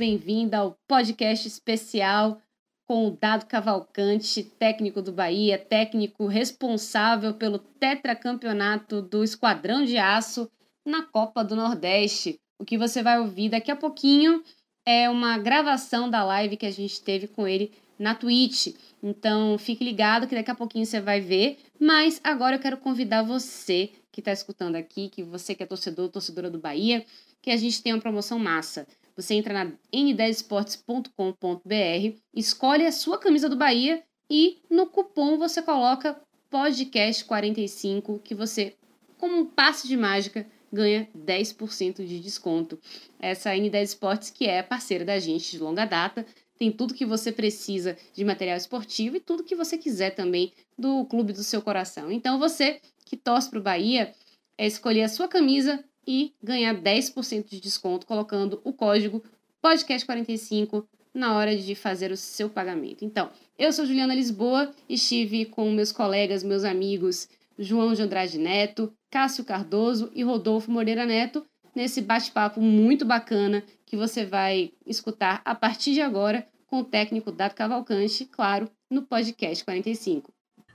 Bem-vinda ao podcast especial com o Dado Cavalcante, técnico do Bahia, técnico responsável pelo tetracampeonato do Esquadrão de Aço na Copa do Nordeste. O que você vai ouvir daqui a pouquinho é uma gravação da live que a gente teve com ele na Twitch. Então fique ligado que daqui a pouquinho você vai ver. Mas agora eu quero convidar você que está escutando aqui, que você que é torcedor, torcedora do Bahia, que a gente tem uma promoção massa. Você entra na n10esportes.com.br, escolhe a sua camisa do Bahia e no cupom você coloca podcast45 que você, como um passe de mágica, ganha 10% de desconto. Essa N10 Esportes que é parceira da gente de longa data, tem tudo que você precisa de material esportivo e tudo que você quiser também do clube do seu coração. Então você que torce para o Bahia, é escolher a sua camisa e ganhar 10% de desconto colocando o código podcast45 na hora de fazer o seu pagamento. Então, eu sou Juliana Lisboa, estive com meus colegas, meus amigos João de Andrade Neto, Cássio Cardoso e Rodolfo Moreira Neto nesse bate-papo muito bacana que você vai escutar a partir de agora com o técnico Dado Cavalcante, claro, no podcast 45.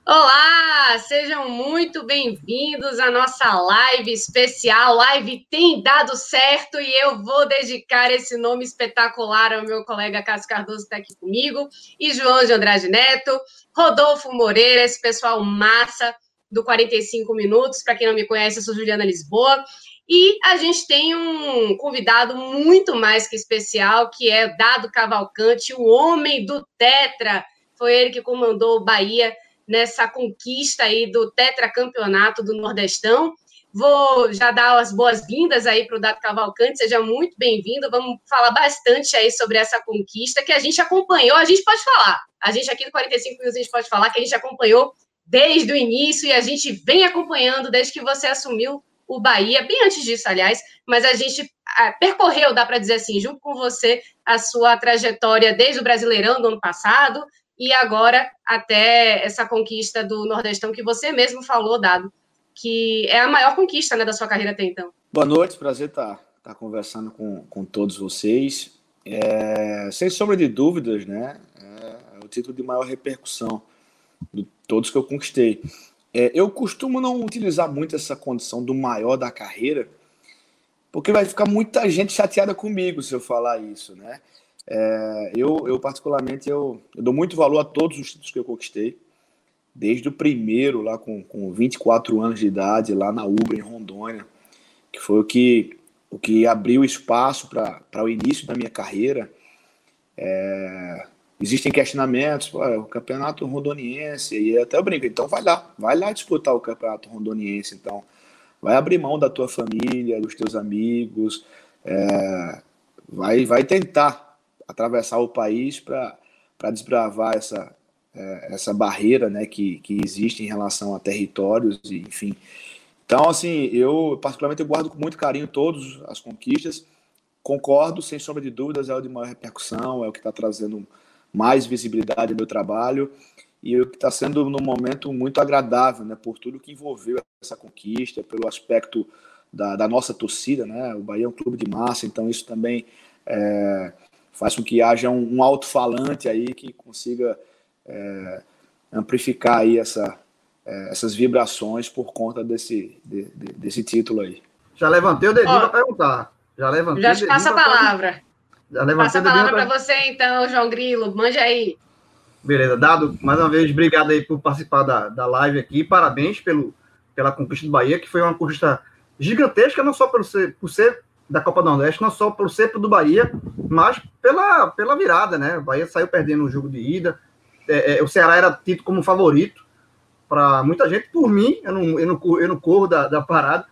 Olá, sejam muito bem-vindos à nossa live especial. Live tem dado certo e eu vou dedicar esse nome espetacular ao meu colega Cássio Cardoso, que está aqui comigo, e João de Andrade Neto, Rodolfo Moreira, esse pessoal massa do 45 Minutos. Para quem não me conhece, eu sou Juliana Lisboa. E a gente tem um convidado muito mais que especial, que é Dado Cavalcante, o homem do Tetra. Foi ele que comandou o Bahia nessa conquista aí do tetracampeonato do Nordestão. Vou já dar as boas-vindas aí para o Dado Cavalcante, seja muito bem-vindo. Vamos falar bastante aí sobre essa conquista que a gente acompanhou. A gente pode falar, a gente aqui do 45 Minutos, a gente pode falar que a gente acompanhou desde o início e a gente vem acompanhando desde que você assumiu o Bahia, bem antes disso, aliás, mas a gente percorreu, dá para dizer assim, junto com você, a sua trajetória desde o Brasileirão do ano passado, e agora até essa conquista do Nordestão que você mesmo falou, Dado, que é a maior conquista né, da sua carreira até então. Boa noite, prazer estar, estar conversando com, com todos vocês. É, sem sombra de dúvidas, né, é, é o título de maior repercussão de todos que eu conquistei. É, eu costumo não utilizar muito essa condição do maior da carreira, porque vai ficar muita gente chateada comigo se eu falar isso, né? É, eu, eu, particularmente, eu, eu, dou muito valor a todos os títulos que eu conquistei, desde o primeiro, lá com, com 24 anos de idade, lá na Ubra, em Rondônia, que foi o que, o que abriu espaço para o início da minha carreira. É, existem questionamentos, pô, o campeonato rondoniense, e até eu brinco, então vai lá, vai lá disputar o campeonato rondoniense, então. Vai abrir mão da tua família, dos teus amigos, é, vai, vai tentar atravessar o país para desbravar essa, é, essa barreira né, que, que existe em relação a territórios, e, enfim. Então, assim, eu particularmente eu guardo com muito carinho todas as conquistas. Concordo, sem sombra de dúvidas, é o de maior repercussão, é o que está trazendo mais visibilidade ao meu trabalho e o que está sendo num momento muito agradável, né, por tudo que envolveu essa conquista, pelo aspecto da, da nossa torcida, né, o Bahia é um clube de massa, então isso também é, faz com que haja um, um alto-falante aí que consiga é, amplificar aí essa, é, essas vibrações por conta desse, de, de, desse título aí. Já levantei o dedinho para perguntar. Já levantei Já te passa a palavra. Já levantei Passa a palavra para você então, João Grilo. Mande aí. Beleza, Dado, mais uma vez, obrigado aí por participar da, da live aqui. Parabéns pelo, pela conquista do Bahia, que foi uma conquista gigantesca, não só pelo ser, por ser da Copa do Nordeste, não só pelo ser do Bahia, mas pela, pela virada, né? O Bahia saiu perdendo o jogo de ida. É, é, o Ceará era tido como favorito para muita gente. Por mim, eu não, eu não, eu não corro da, da parada.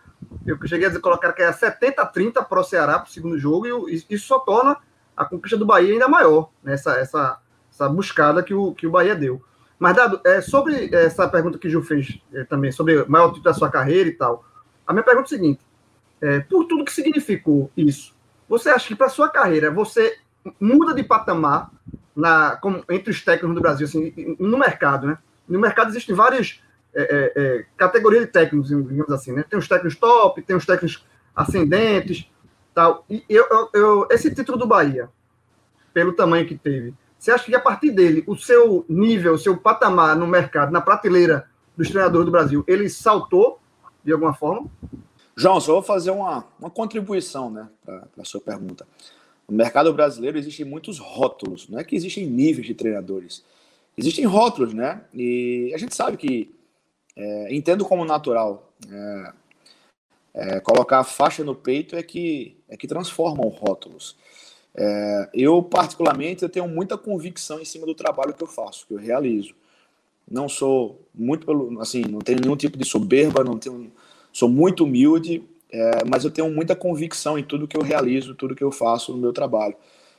Eu cheguei a dizer, colocar que era 70-30 para o Ceará para o segundo jogo, e isso só torna a conquista do Bahia ainda maior, né? essa, essa, essa buscada que o, que o Bahia deu. Mas, Dado, é, sobre essa pergunta que o Gil fez é, também, sobre o maior título da sua carreira e tal, a minha pergunta é a seguinte: é, por tudo que significou isso, você acha que para sua carreira você muda de patamar na, como, entre os técnicos do Brasil, assim, no mercado, né? No mercado existem várias é, é, é, categorias de técnicos, digamos assim, né? Tem os técnicos top, tem os técnicos ascendentes, tal. E eu, eu, eu, esse título do Bahia, pelo tamanho que teve, você acha que a partir dele, o seu nível, o seu patamar no mercado, na prateleira dos treinadores do Brasil, ele saltou de alguma forma? João, só vou fazer uma, uma contribuição né, para a sua pergunta. No mercado brasileiro existem muitos rótulos, não é que existem níveis de treinadores. Existem rótulos, né? E a gente sabe que, é, entendo como natural, é, é, colocar a faixa no peito é que, é que transformam rótulos. É, eu, particularmente, eu tenho muita convicção em cima do trabalho que eu faço, que eu realizo. Não sou muito pelo, assim, não tenho nenhum tipo de soberba, não tenho, sou muito humilde, é, mas eu tenho muita convicção em tudo que eu realizo, tudo que eu faço no meu trabalho.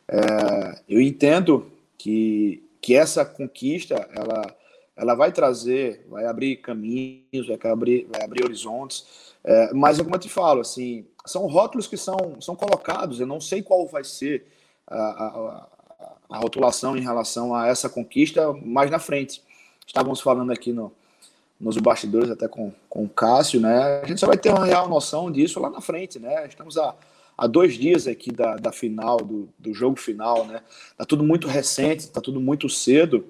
É, eu entendo que, que essa conquista, ela, ela vai trazer, vai abrir caminhos, vai abrir, vai abrir horizontes, é, mas, como eu te falo, assim, são rótulos que são, são colocados, eu não sei qual vai ser a, a, a rotulação em relação a essa conquista mais na frente. Estávamos falando aqui no, nos bastidores até com, com o Cássio, né? A gente só vai ter uma real noção disso lá na frente, né? Estamos a, a dois dias aqui da, da final, do, do jogo final, né? Tá tudo muito recente, tá tudo muito cedo.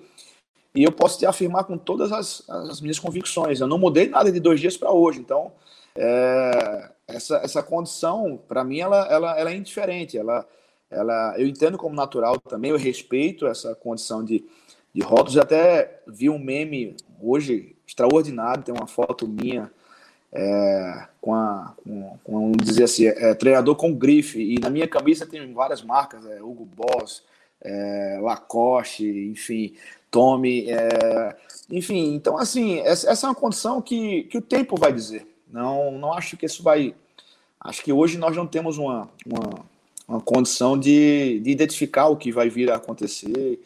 E eu posso te afirmar com todas as, as minhas convicções. Eu não mudei nada de dois dias para hoje. Então, é, essa, essa condição, para mim, ela, ela, ela é indiferente. Ela, ela, eu entendo como natural também, eu respeito essa condição de, de rótulos. Eu até vi um meme hoje extraordinário, tem uma foto minha é, com, a, com, com, dizer assim, é, treinador com grife, e na minha camisa tem várias marcas, é, Hugo Boss, é, Lacoste, enfim, Tommy, é, enfim, então assim, essa, essa, é uma condição que, que o tempo vai dizer, não, não acho que isso vai. Acho que hoje nós não temos uma, uma, uma condição de, de identificar o que vai vir a acontecer.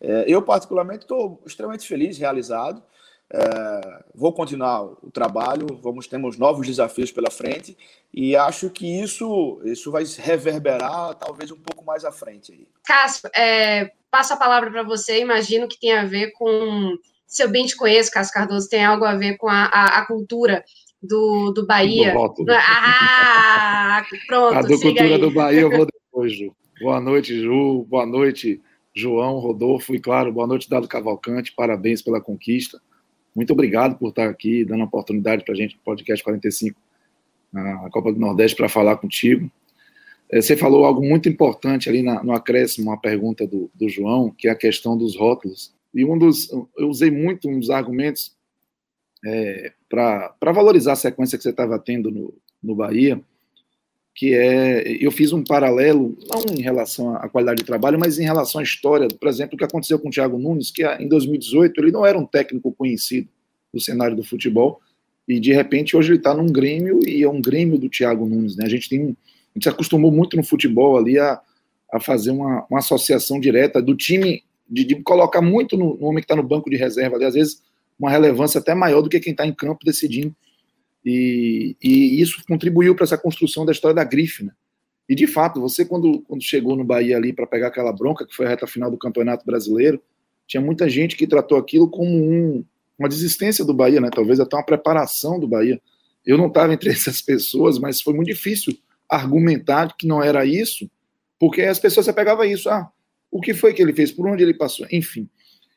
É, eu, particularmente, estou extremamente feliz, realizado. É, vou continuar o trabalho, vamos temos novos desafios pela frente e acho que isso isso vai reverberar talvez um pouco mais à frente aí. Cássio, é, passo a palavra para você. Imagino que tem a ver com se eu bem te conheço, Cássio Cardoso, tem algo a ver com a, a, a cultura do, do Bahia. Do ah, pronto. A do Cultura aí. do Bahia eu vou depois, Ju. Boa noite, Ju. Boa noite, João, Rodolfo. E claro, boa noite, Dado Cavalcante. Parabéns pela conquista. Muito obrigado por estar aqui, dando a oportunidade para a gente, podcast 45, na Copa do Nordeste, para falar contigo. É, você falou algo muito importante ali no acréscimo, uma pergunta do, do João, que é a questão dos rótulos. E um dos, eu usei muito uns argumentos é, para valorizar a sequência que você estava tendo no, no Bahia, que é, eu fiz um paralelo, não em relação à qualidade de trabalho, mas em relação à história, por exemplo, o que aconteceu com o Thiago Nunes, que em 2018 ele não era um técnico conhecido no cenário do futebol, e de repente hoje ele está num Grêmio, e é um Grêmio do Thiago Nunes, né? A gente tem a gente se acostumou muito no futebol ali a, a fazer uma, uma associação direta do time, de, de colocar muito no, no homem que está no banco de reserva ali, às vezes uma relevância até maior do que quem está em campo decidindo. E, e isso contribuiu para essa construção da história da grife, né? E de fato, você quando, quando chegou no Bahia ali para pegar aquela bronca, que foi a reta final do Campeonato Brasileiro, tinha muita gente que tratou aquilo como um, uma desistência do Bahia, né? Talvez até uma preparação do Bahia. Eu não estava entre essas pessoas, mas foi muito difícil argumentar que não era isso, porque as pessoas você pegava isso, ah, o que foi que ele fez, por onde ele passou, enfim.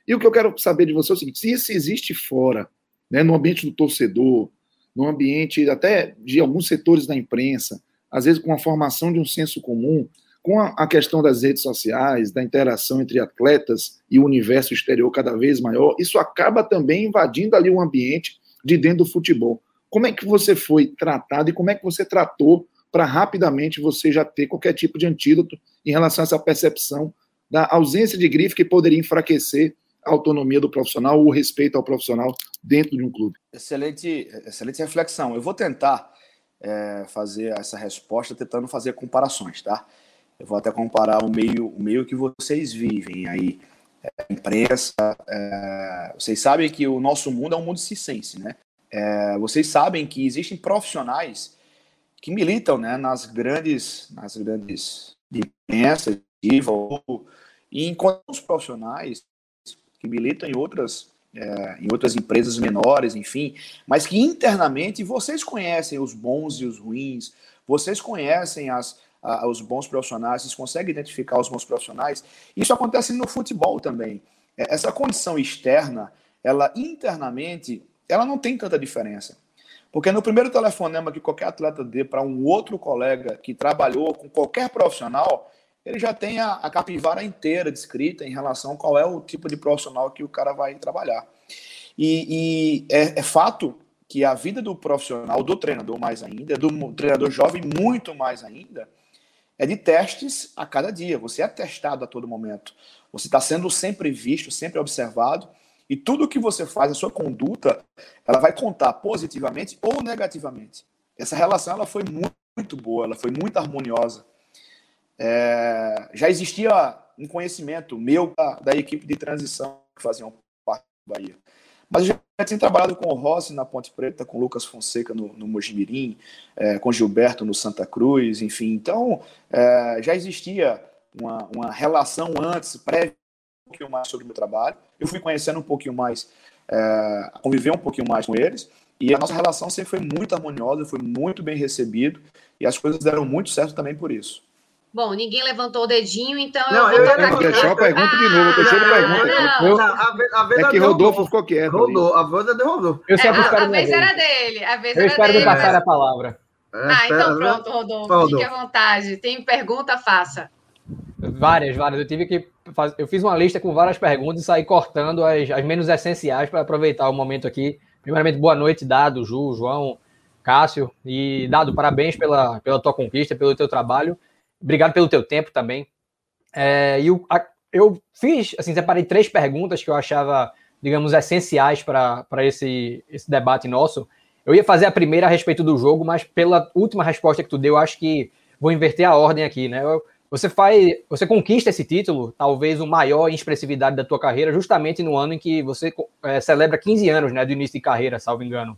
E o que eu quero saber de você é o seguinte: se isso existe fora, né, no ambiente do torcedor, no ambiente até de alguns setores da imprensa, às vezes com a formação de um senso comum, com a questão das redes sociais, da interação entre atletas e o universo exterior cada vez maior, isso acaba também invadindo ali o ambiente de dentro do futebol. Como é que você foi tratado e como é que você tratou para rapidamente você já ter qualquer tipo de antídoto em relação a essa percepção da ausência de grife que poderia enfraquecer a autonomia do profissional, o respeito ao profissional dentro de um clube? Excelente, excelente reflexão. Eu vou tentar é, fazer essa resposta tentando fazer comparações, tá? Eu vou até comparar o meio, o meio que vocês vivem aí, é, imprensa. É, vocês sabem que o nosso mundo é um mundo circense, né? É, vocês sabem que existem profissionais que militam, né, nas grandes, nas grandes imprensa, e enquanto os profissionais militam em outras é, em outras empresas menores, enfim, mas que internamente vocês conhecem os bons e os ruins, vocês conhecem as, a, os bons profissionais, vocês conseguem identificar os bons profissionais. Isso acontece no futebol também. É, essa condição externa, ela internamente, ela não tem tanta diferença. Porque no primeiro telefonema que qualquer atleta dê para um outro colega que trabalhou com qualquer profissional, ele já tem a, a capivara inteira descrita em relação a qual é o tipo de profissional que o cara vai trabalhar. E, e é, é, fato que a vida do profissional, do treinador mais ainda, do treinador jovem muito mais ainda, é de testes a cada dia. Você é testado a todo momento. Você está sendo sempre visto, sempre observado. E tudo que você faz, a sua conduta, ela vai contar positivamente ou negativamente. Essa relação ela foi muito, muito boa, ela foi muito harmoniosa. É, já existia um conhecimento meu da, da, equipe de transição que faziam parte do Bahia. Mas eu já tinha trabalhado com o Rossi na Ponte Preta, com o Lucas Fonseca no, no Mojimirim, é, com Gilberto no Santa Cruz, enfim. Então, é, já existia uma, uma relação antes, prévia, um pouquinho mais sobre o meu trabalho. Eu fui conhecendo um pouquinho mais, é, conviver um pouquinho mais com eles. E a nossa relação sempre foi muito harmoniosa, foi muito bem recebido. E as coisas deram muito certo também por isso. Bom, ninguém levantou o dedinho, então não, eu vou tocar aqui. Deixar a pergunta de novo, deixei a pergunta. Não, não, é que Rodolfo ficou quieto. Rodou, a voz é de Rodolfo. Eu é, a, a vez era dele, a vez eu era espero dele. passar mas... a palavra. É, ah, então pronto, Rodolfo, Rodolfo, fique à vontade. Tem pergunta, faça. Várias, várias. Eu tive que fazer, eu fiz uma lista com várias perguntas e saí cortando as, as menos essenciais para aproveitar o momento aqui. Primeiramente, boa noite, Dado, Ju, João, Cássio. E, Dado, parabéns pela, pela tua conquista, pelo teu trabalho. Obrigado pelo teu tempo também. É, e eu, eu fiz, assim, separei três perguntas que eu achava, digamos, essenciais para esse, esse debate nosso. Eu ia fazer a primeira a respeito do jogo, mas pela última resposta que tu deu, acho que vou inverter a ordem aqui, né? Você faz, você conquista esse título, talvez o maior em expressividade da tua carreira, justamente no ano em que você é, celebra 15 anos, né, do início de carreira, salvo engano.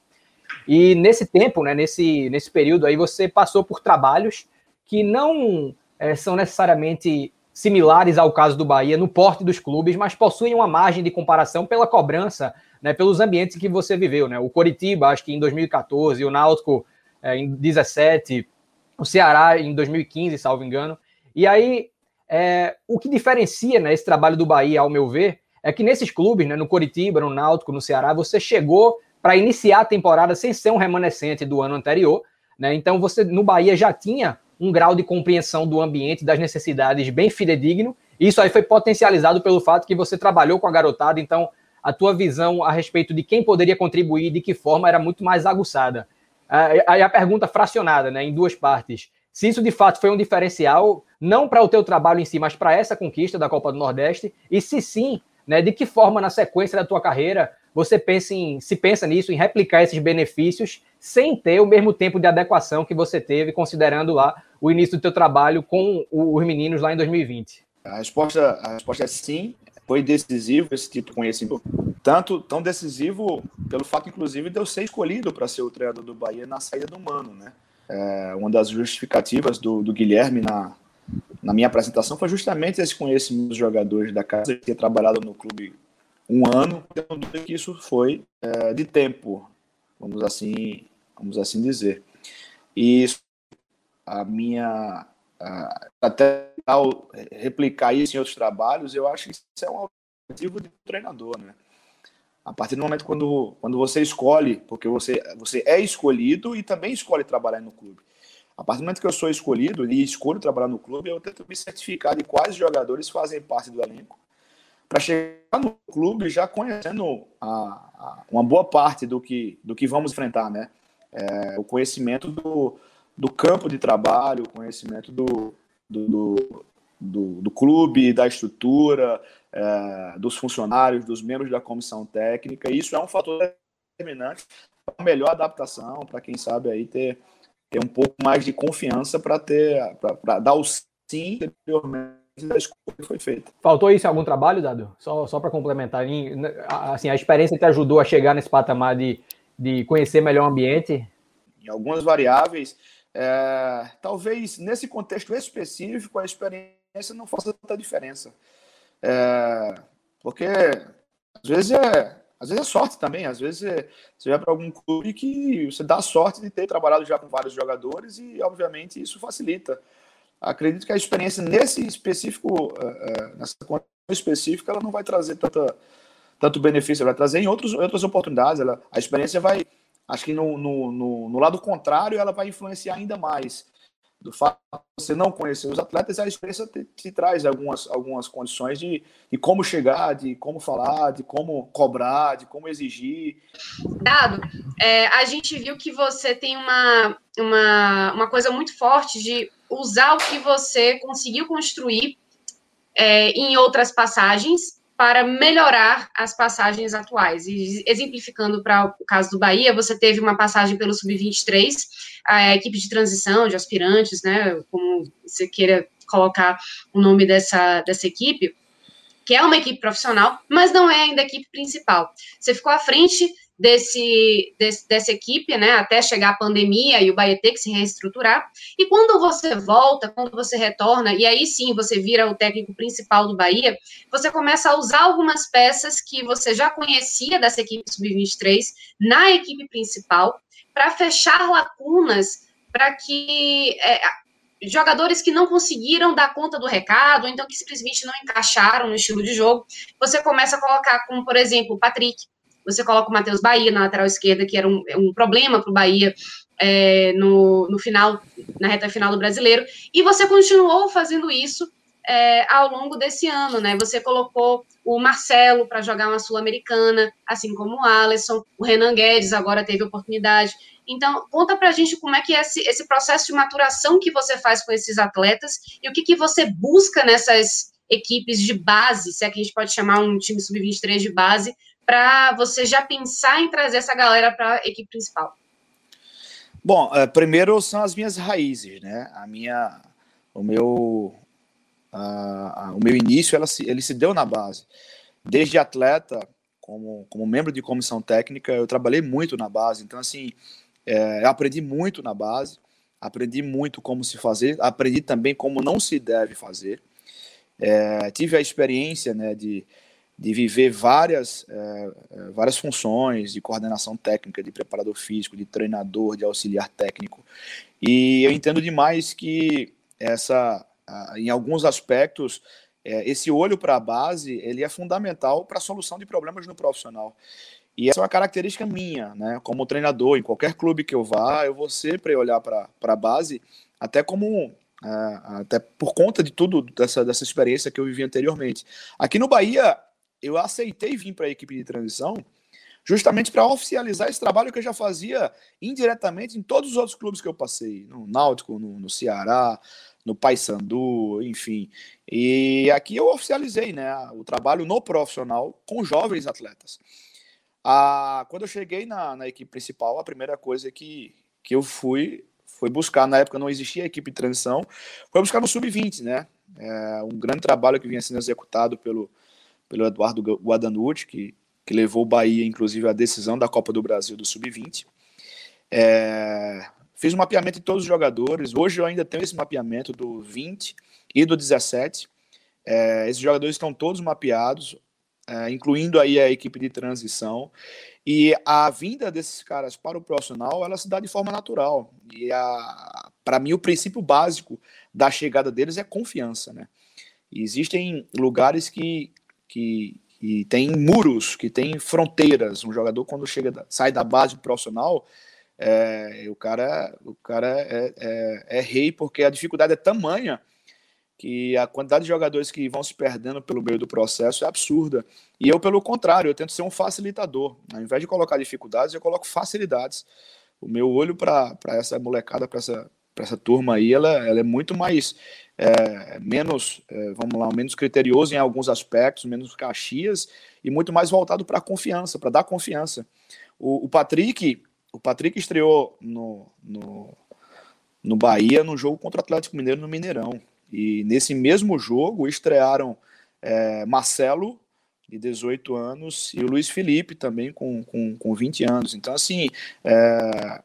E nesse tempo, né, nesse, nesse período aí, você passou por trabalhos que não é, são necessariamente similares ao caso do Bahia no porte dos clubes, mas possuem uma margem de comparação pela cobrança, né, pelos ambientes que você viveu. Né? O Coritiba, acho que em 2014, o Náutico é, em 2017, o Ceará em 2015, salvo engano. E aí, é, o que diferencia né, esse trabalho do Bahia, ao meu ver, é que nesses clubes, né, no Coritiba, no Náutico, no Ceará, você chegou para iniciar a temporada sem ser um remanescente do ano anterior. Né? Então, você no Bahia já tinha um grau de compreensão do ambiente, das necessidades bem fidedigno. Isso aí foi potencializado pelo fato que você trabalhou com a garotada, então a tua visão a respeito de quem poderia contribuir, de que forma, era muito mais aguçada. Aí a pergunta fracionada, né, em duas partes. Se isso de fato foi um diferencial, não para o teu trabalho em si, mas para essa conquista da Copa do Nordeste, e se sim, né, de que forma na sequência da tua carreira você pensa em, se pensa nisso, em replicar esses benefícios sem ter o mesmo tempo de adequação que você teve, considerando lá o início do teu trabalho com os meninos lá em 2020? A resposta, a resposta é sim. Foi decisivo esse tipo de conhecimento. Tanto tão decisivo pelo fato, inclusive, de eu ser escolhido para ser o treinador do Bahia na saída do Mano, né? É, uma das justificativas do, do Guilherme na, na minha apresentação foi justamente esse conhecimento dos jogadores da casa, ter trabalhado no clube um ano, que isso foi é, de tempo, vamos assim, vamos assim dizer. E a minha a, até replicar isso em outros trabalhos, eu acho que isso é um objetivo de treinador, né? A partir do momento quando, quando você escolhe, porque você, você é escolhido e também escolhe trabalhar no clube. A partir do momento que eu sou escolhido e escolho trabalhar no clube, eu tento me certificar de quais jogadores fazem parte do elenco, para chegar no clube já conhecendo a, a, uma boa parte do que, do que vamos enfrentar, né? É, o conhecimento do, do campo de trabalho, conhecimento do, do, do, do, do clube, da estrutura, é, dos funcionários, dos membros da comissão técnica. Isso é um fator determinante para a melhor adaptação, para quem sabe aí ter, ter um pouco mais de confiança para ter para dar o sim anteriormente da escolha que foi feita. Faltou isso em algum trabalho, Dado? Só, só para complementar, assim, a experiência te ajudou a chegar nesse patamar de, de conhecer melhor o ambiente? Em algumas variáveis, é, talvez nesse contexto específico a experiência não faça tanta diferença. É, porque às vezes é às vezes é sorte também, às vezes é, você vai para algum clube que você dá sorte de ter trabalhado já com vários jogadores e, obviamente, isso facilita. Acredito que a experiência nesse específico, uh, nessa condição específica, ela não vai trazer tanta, tanto benefício, ela vai trazer em outros, outras oportunidades. Ela, a experiência vai, acho que no, no, no, no lado contrário, ela vai influenciar ainda mais do fato de você não conhecer os atletas, a experiência te, te traz algumas, algumas condições de, de como chegar, de como falar, de como cobrar, de como exigir. Dado, é, a gente viu que você tem uma, uma, uma coisa muito forte de usar o que você conseguiu construir é, em outras passagens para melhorar as passagens atuais. E exemplificando para o caso do Bahia, você teve uma passagem pelo Sub-23, a equipe de transição, de aspirantes, né, como você queira colocar o nome dessa, dessa equipe, que é uma equipe profissional, mas não é ainda a equipe principal. Você ficou à frente desse, desse, dessa equipe, né, até chegar a pandemia e o Bahia ter que se reestruturar. E quando você volta, quando você retorna, e aí sim você vira o técnico principal do Bahia, você começa a usar algumas peças que você já conhecia dessa equipe sub-23 na equipe principal para fechar lacunas para que é, jogadores que não conseguiram dar conta do recado, ou então que simplesmente não encaixaram no estilo de jogo, você começa a colocar como, por exemplo, o Patrick, você coloca o Matheus Bahia na lateral esquerda, que era um, um problema para o Bahia é, no, no final, na reta final do brasileiro, e você continuou fazendo isso é, ao longo desse ano, né? Você colocou o Marcelo para jogar uma Sul-Americana, assim como o Alisson, o Renan Guedes agora teve oportunidade. Então, conta para a gente como é que é esse, esse processo de maturação que você faz com esses atletas e o que, que você busca nessas equipes de base, se é que a gente pode chamar um time sub-23 de base, para você já pensar em trazer essa galera para a equipe principal? Bom, é, primeiro são as minhas raízes, né? A minha, o meu, a, a, o meu início, ela se, ele se deu na base. Desde atleta, como, como membro de comissão técnica, eu trabalhei muito na base. Então, assim, é, eu aprendi muito na base, aprendi muito como se fazer, aprendi também como não se deve fazer. É, tive a experiência, né, de de viver várias, é, várias funções de coordenação técnica, de preparador físico, de treinador, de auxiliar técnico. E eu entendo demais que essa, em alguns aspectos, é, esse olho para a base ele é fundamental para a solução de problemas no profissional. E essa é uma característica minha, né? Como treinador, em qualquer clube que eu vá, eu vou sempre olhar para a base, até como até por conta de tudo dessa, dessa experiência que eu vivi anteriormente. Aqui no Bahia, eu aceitei vir para a equipe de transição justamente para oficializar esse trabalho que eu já fazia indiretamente em todos os outros clubes que eu passei, no Náutico, no, no Ceará, no Paysandu, enfim. E aqui eu oficializei né, o trabalho no profissional com jovens atletas. Ah, quando eu cheguei na, na equipe principal, a primeira coisa que, que eu fui foi buscar, na época não existia equipe de transição, foi buscar no sub-20, né? É um grande trabalho que vinha sendo executado pelo, pelo Eduardo Guadanucci, que, que levou o Bahia, inclusive, à decisão da Copa do Brasil do Sub-20. É, fiz um mapeamento de todos os jogadores. Hoje eu ainda tenho esse mapeamento do 20 e do 17. É, esses jogadores estão todos mapeados, é, incluindo aí a equipe de transição. E a vinda desses caras para o profissional, ela se dá de forma natural. E para mim o princípio básico da chegada deles é confiança, né? Existem lugares que que, que tem muros, que tem fronteiras. Um jogador, quando chega sai da base profissional, é, o cara, o cara é, é, é, rei porque a dificuldade é tamanha que a quantidade de jogadores que vão se perdendo pelo meio do processo é absurda. E eu, pelo contrário, eu tento ser um facilitador. Ao invés de colocar dificuldades, eu coloco facilidades. O meu olho para essa molecada, para essa, essa turma aí, ela, ela é muito mais, é, menos, é, vamos lá, menos criterioso em alguns aspectos, menos caxias e muito mais voltado para a confiança, para dar confiança. O, o Patrick, o Patrick estreou no, no, no Bahia no jogo contra o Atlético Mineiro no Mineirão. E nesse mesmo jogo estrearam é, Marcelo, de 18 anos, e o Luiz Felipe também com, com, com 20 anos. Então, assim, é,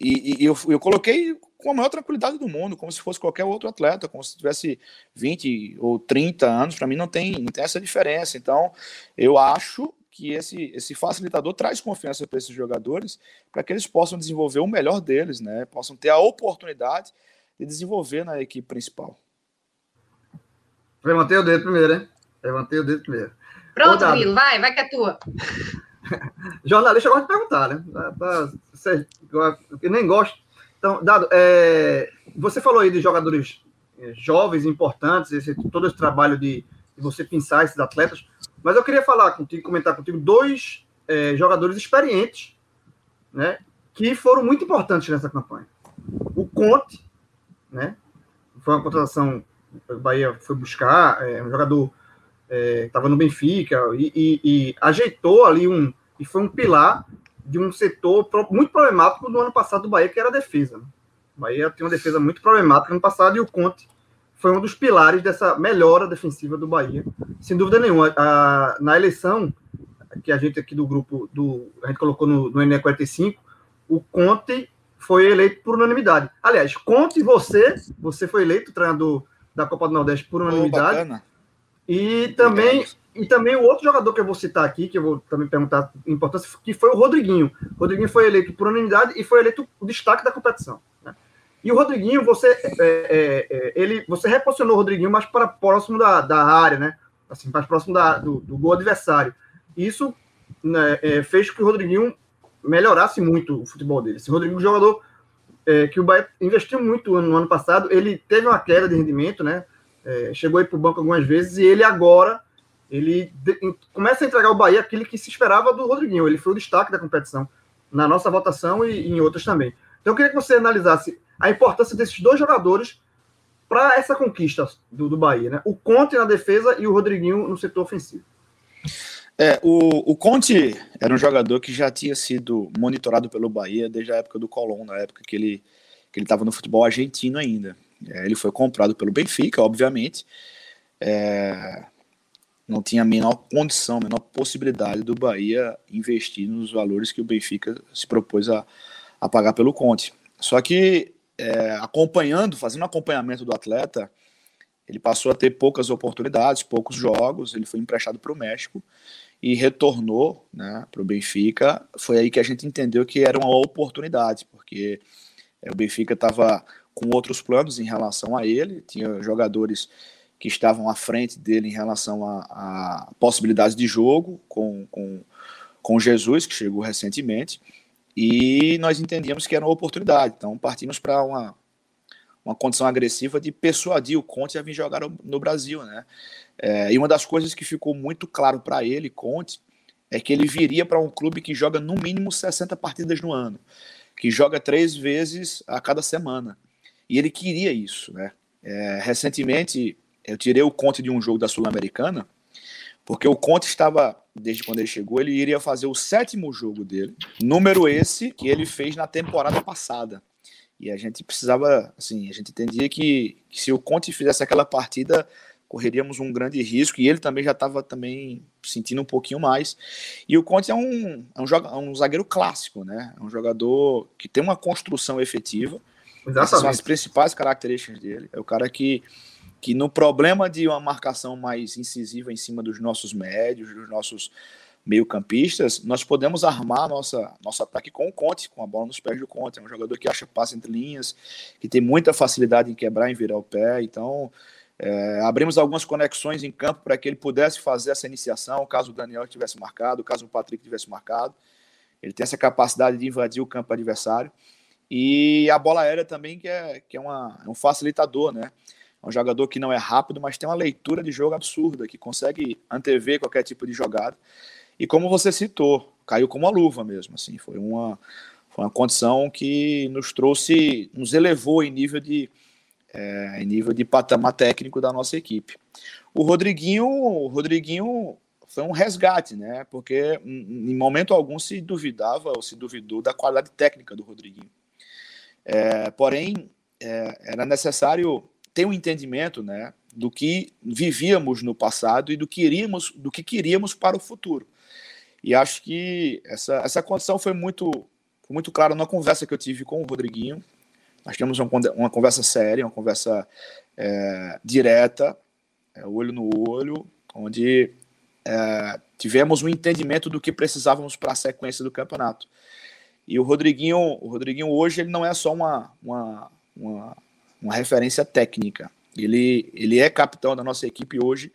e, e eu, eu coloquei com a maior tranquilidade do mundo, como se fosse qualquer outro atleta, como se tivesse 20 ou 30 anos, para mim não tem, não tem essa diferença. Então, eu acho que esse, esse facilitador traz confiança para esses jogadores, para que eles possam desenvolver o melhor deles, né? Possam ter a oportunidade de desenvolver na equipe principal. Levantei o dedo primeiro, hein? Levantei o dedo primeiro. Pronto, Grilo, vai, vai que é tua. Jornalista gosta de perguntar, né? Eu nem gosto. Então, Dado, é, você falou aí de jogadores é, jovens, importantes, esse, todo esse trabalho de, de, você pensar esses atletas, mas eu queria falar contigo, comentar contigo dois é, jogadores experientes, né? Que foram muito importantes nessa campanha. O Conte, né? Foi uma contratação o Bahia foi buscar, é, um jogador estava é, no Benfica e, e, e, ajeitou ali um e foi um pilar de um setor muito problemático do ano passado do Bahia, que era a defesa. Né? O Bahia tinha uma defesa muito problemática no ano passado e o Conte foi um dos pilares dessa melhora defensiva do Bahia, sem dúvida nenhuma. A, na eleição que a gente aqui do grupo do a gente colocou no, no NE 45, o Conte foi eleito por unanimidade. Aliás, Conte você, você foi eleito treinador da Copa do Nordeste por unanimidade. Oh, e também e também o outro jogador que eu vou citar aqui, que eu vou também perguntar importância, que foi o Rodriguinho. O Rodriguinho foi eleito por unanimidade e foi eleito o destaque da competição. Né? E o Rodriguinho, você, é, é, é, ele, você reposicionou o Rodriguinho mais para próximo da, da área, né? Assim, mais próximo da, do, do gol adversário. Isso né, é, fez com que o Rodriguinho melhorasse muito o futebol dele. Esse Rodriguinho, jogador é, que o Bahia investiu muito no ano passado, ele teve uma queda de rendimento, né? É, chegou aí para o banco algumas vezes e ele agora ele começa a entregar o Bahia aquilo que se esperava do Rodriguinho. Ele foi o destaque da competição na nossa votação e, e em outras também. Então eu queria que você analisasse a importância desses dois jogadores para essa conquista do, do Bahia, né? O Conte na defesa e o Rodriguinho no setor ofensivo. É, o, o Conte era um jogador que já tinha sido monitorado pelo Bahia desde a época do Colón, na época que ele que ele estava no futebol argentino ainda. É, ele foi comprado pelo Benfica, obviamente. É, não tinha a menor condição, a menor possibilidade do Bahia investir nos valores que o Benfica se propôs a, a pagar pelo Conte. Só que é, acompanhando, fazendo acompanhamento do atleta, ele passou a ter poucas oportunidades, poucos jogos, ele foi emprestado para o México e retornou né, para o Benfica. Foi aí que a gente entendeu que era uma oportunidade, porque é, o Benfica estava com outros planos em relação a ele, tinha jogadores que estavam à frente dele em relação a possibilidades de jogo com, com, com Jesus, que chegou recentemente, e nós entendíamos que era uma oportunidade. Então partimos para uma, uma condição agressiva de persuadir o Conte a vir jogar no Brasil, né? É, e uma das coisas que ficou muito claro para ele, Conte, é que ele viria para um clube que joga no mínimo 60 partidas no ano, que joga três vezes a cada semana. E ele queria isso, né? É, recentemente, eu tirei o Conte de um jogo da Sul-Americana, porque o Conte estava, desde quando ele chegou, ele iria fazer o sétimo jogo dele, número esse que ele fez na temporada passada. E a gente precisava, assim, a gente entendia que, que se o Conte fizesse aquela partida, correríamos um grande risco e ele também já estava também sentindo um pouquinho mais. E o Conte é um, é um, é um zagueiro clássico, né? É um jogador que tem uma construção efetiva. Exatamente. Essas são as principais características dele. É o cara que, que no problema de uma marcação mais incisiva em cima dos nossos médios, dos nossos meio-campistas, nós podemos armar nossa, nosso ataque com o Conte, com a bola nos pés do Conte. É um jogador que acha passe entre linhas, que tem muita facilidade em quebrar, em virar o pé. Então, é, abrimos algumas conexões em campo para que ele pudesse fazer essa iniciação, caso o Daniel tivesse marcado, caso o Patrick tivesse marcado. Ele tem essa capacidade de invadir o campo adversário. E a bola aérea também, que é, que é, uma, é um facilitador, né? É um jogador que não é rápido, mas tem uma leitura de jogo absurda, que consegue antever qualquer tipo de jogada. E como você citou, caiu como uma luva mesmo, assim, foi uma, foi uma condição que nos trouxe, nos elevou em nível de, é, em nível de patamar técnico da nossa equipe. O Rodriguinho, o Rodriguinho foi um resgate, né? Porque em momento algum se duvidava ou se duvidou da qualidade técnica do Rodriguinho. É, porém, é, era necessário ter um entendimento, né, do que vivíamos no passado e do que iríamos, do que queríamos para o futuro. E acho que essa, essa condição foi muito, foi muito clara na conversa que eu tive com o Rodriguinho. Nós temos uma, uma conversa séria, uma conversa é, direta, é, olho no olho, onde é, tivemos um entendimento do que precisávamos para a sequência do campeonato. E o Rodriguinho, o Rodriguinho hoje ele não é só uma, uma, uma, uma referência técnica. Ele, ele é capitão da nossa equipe hoje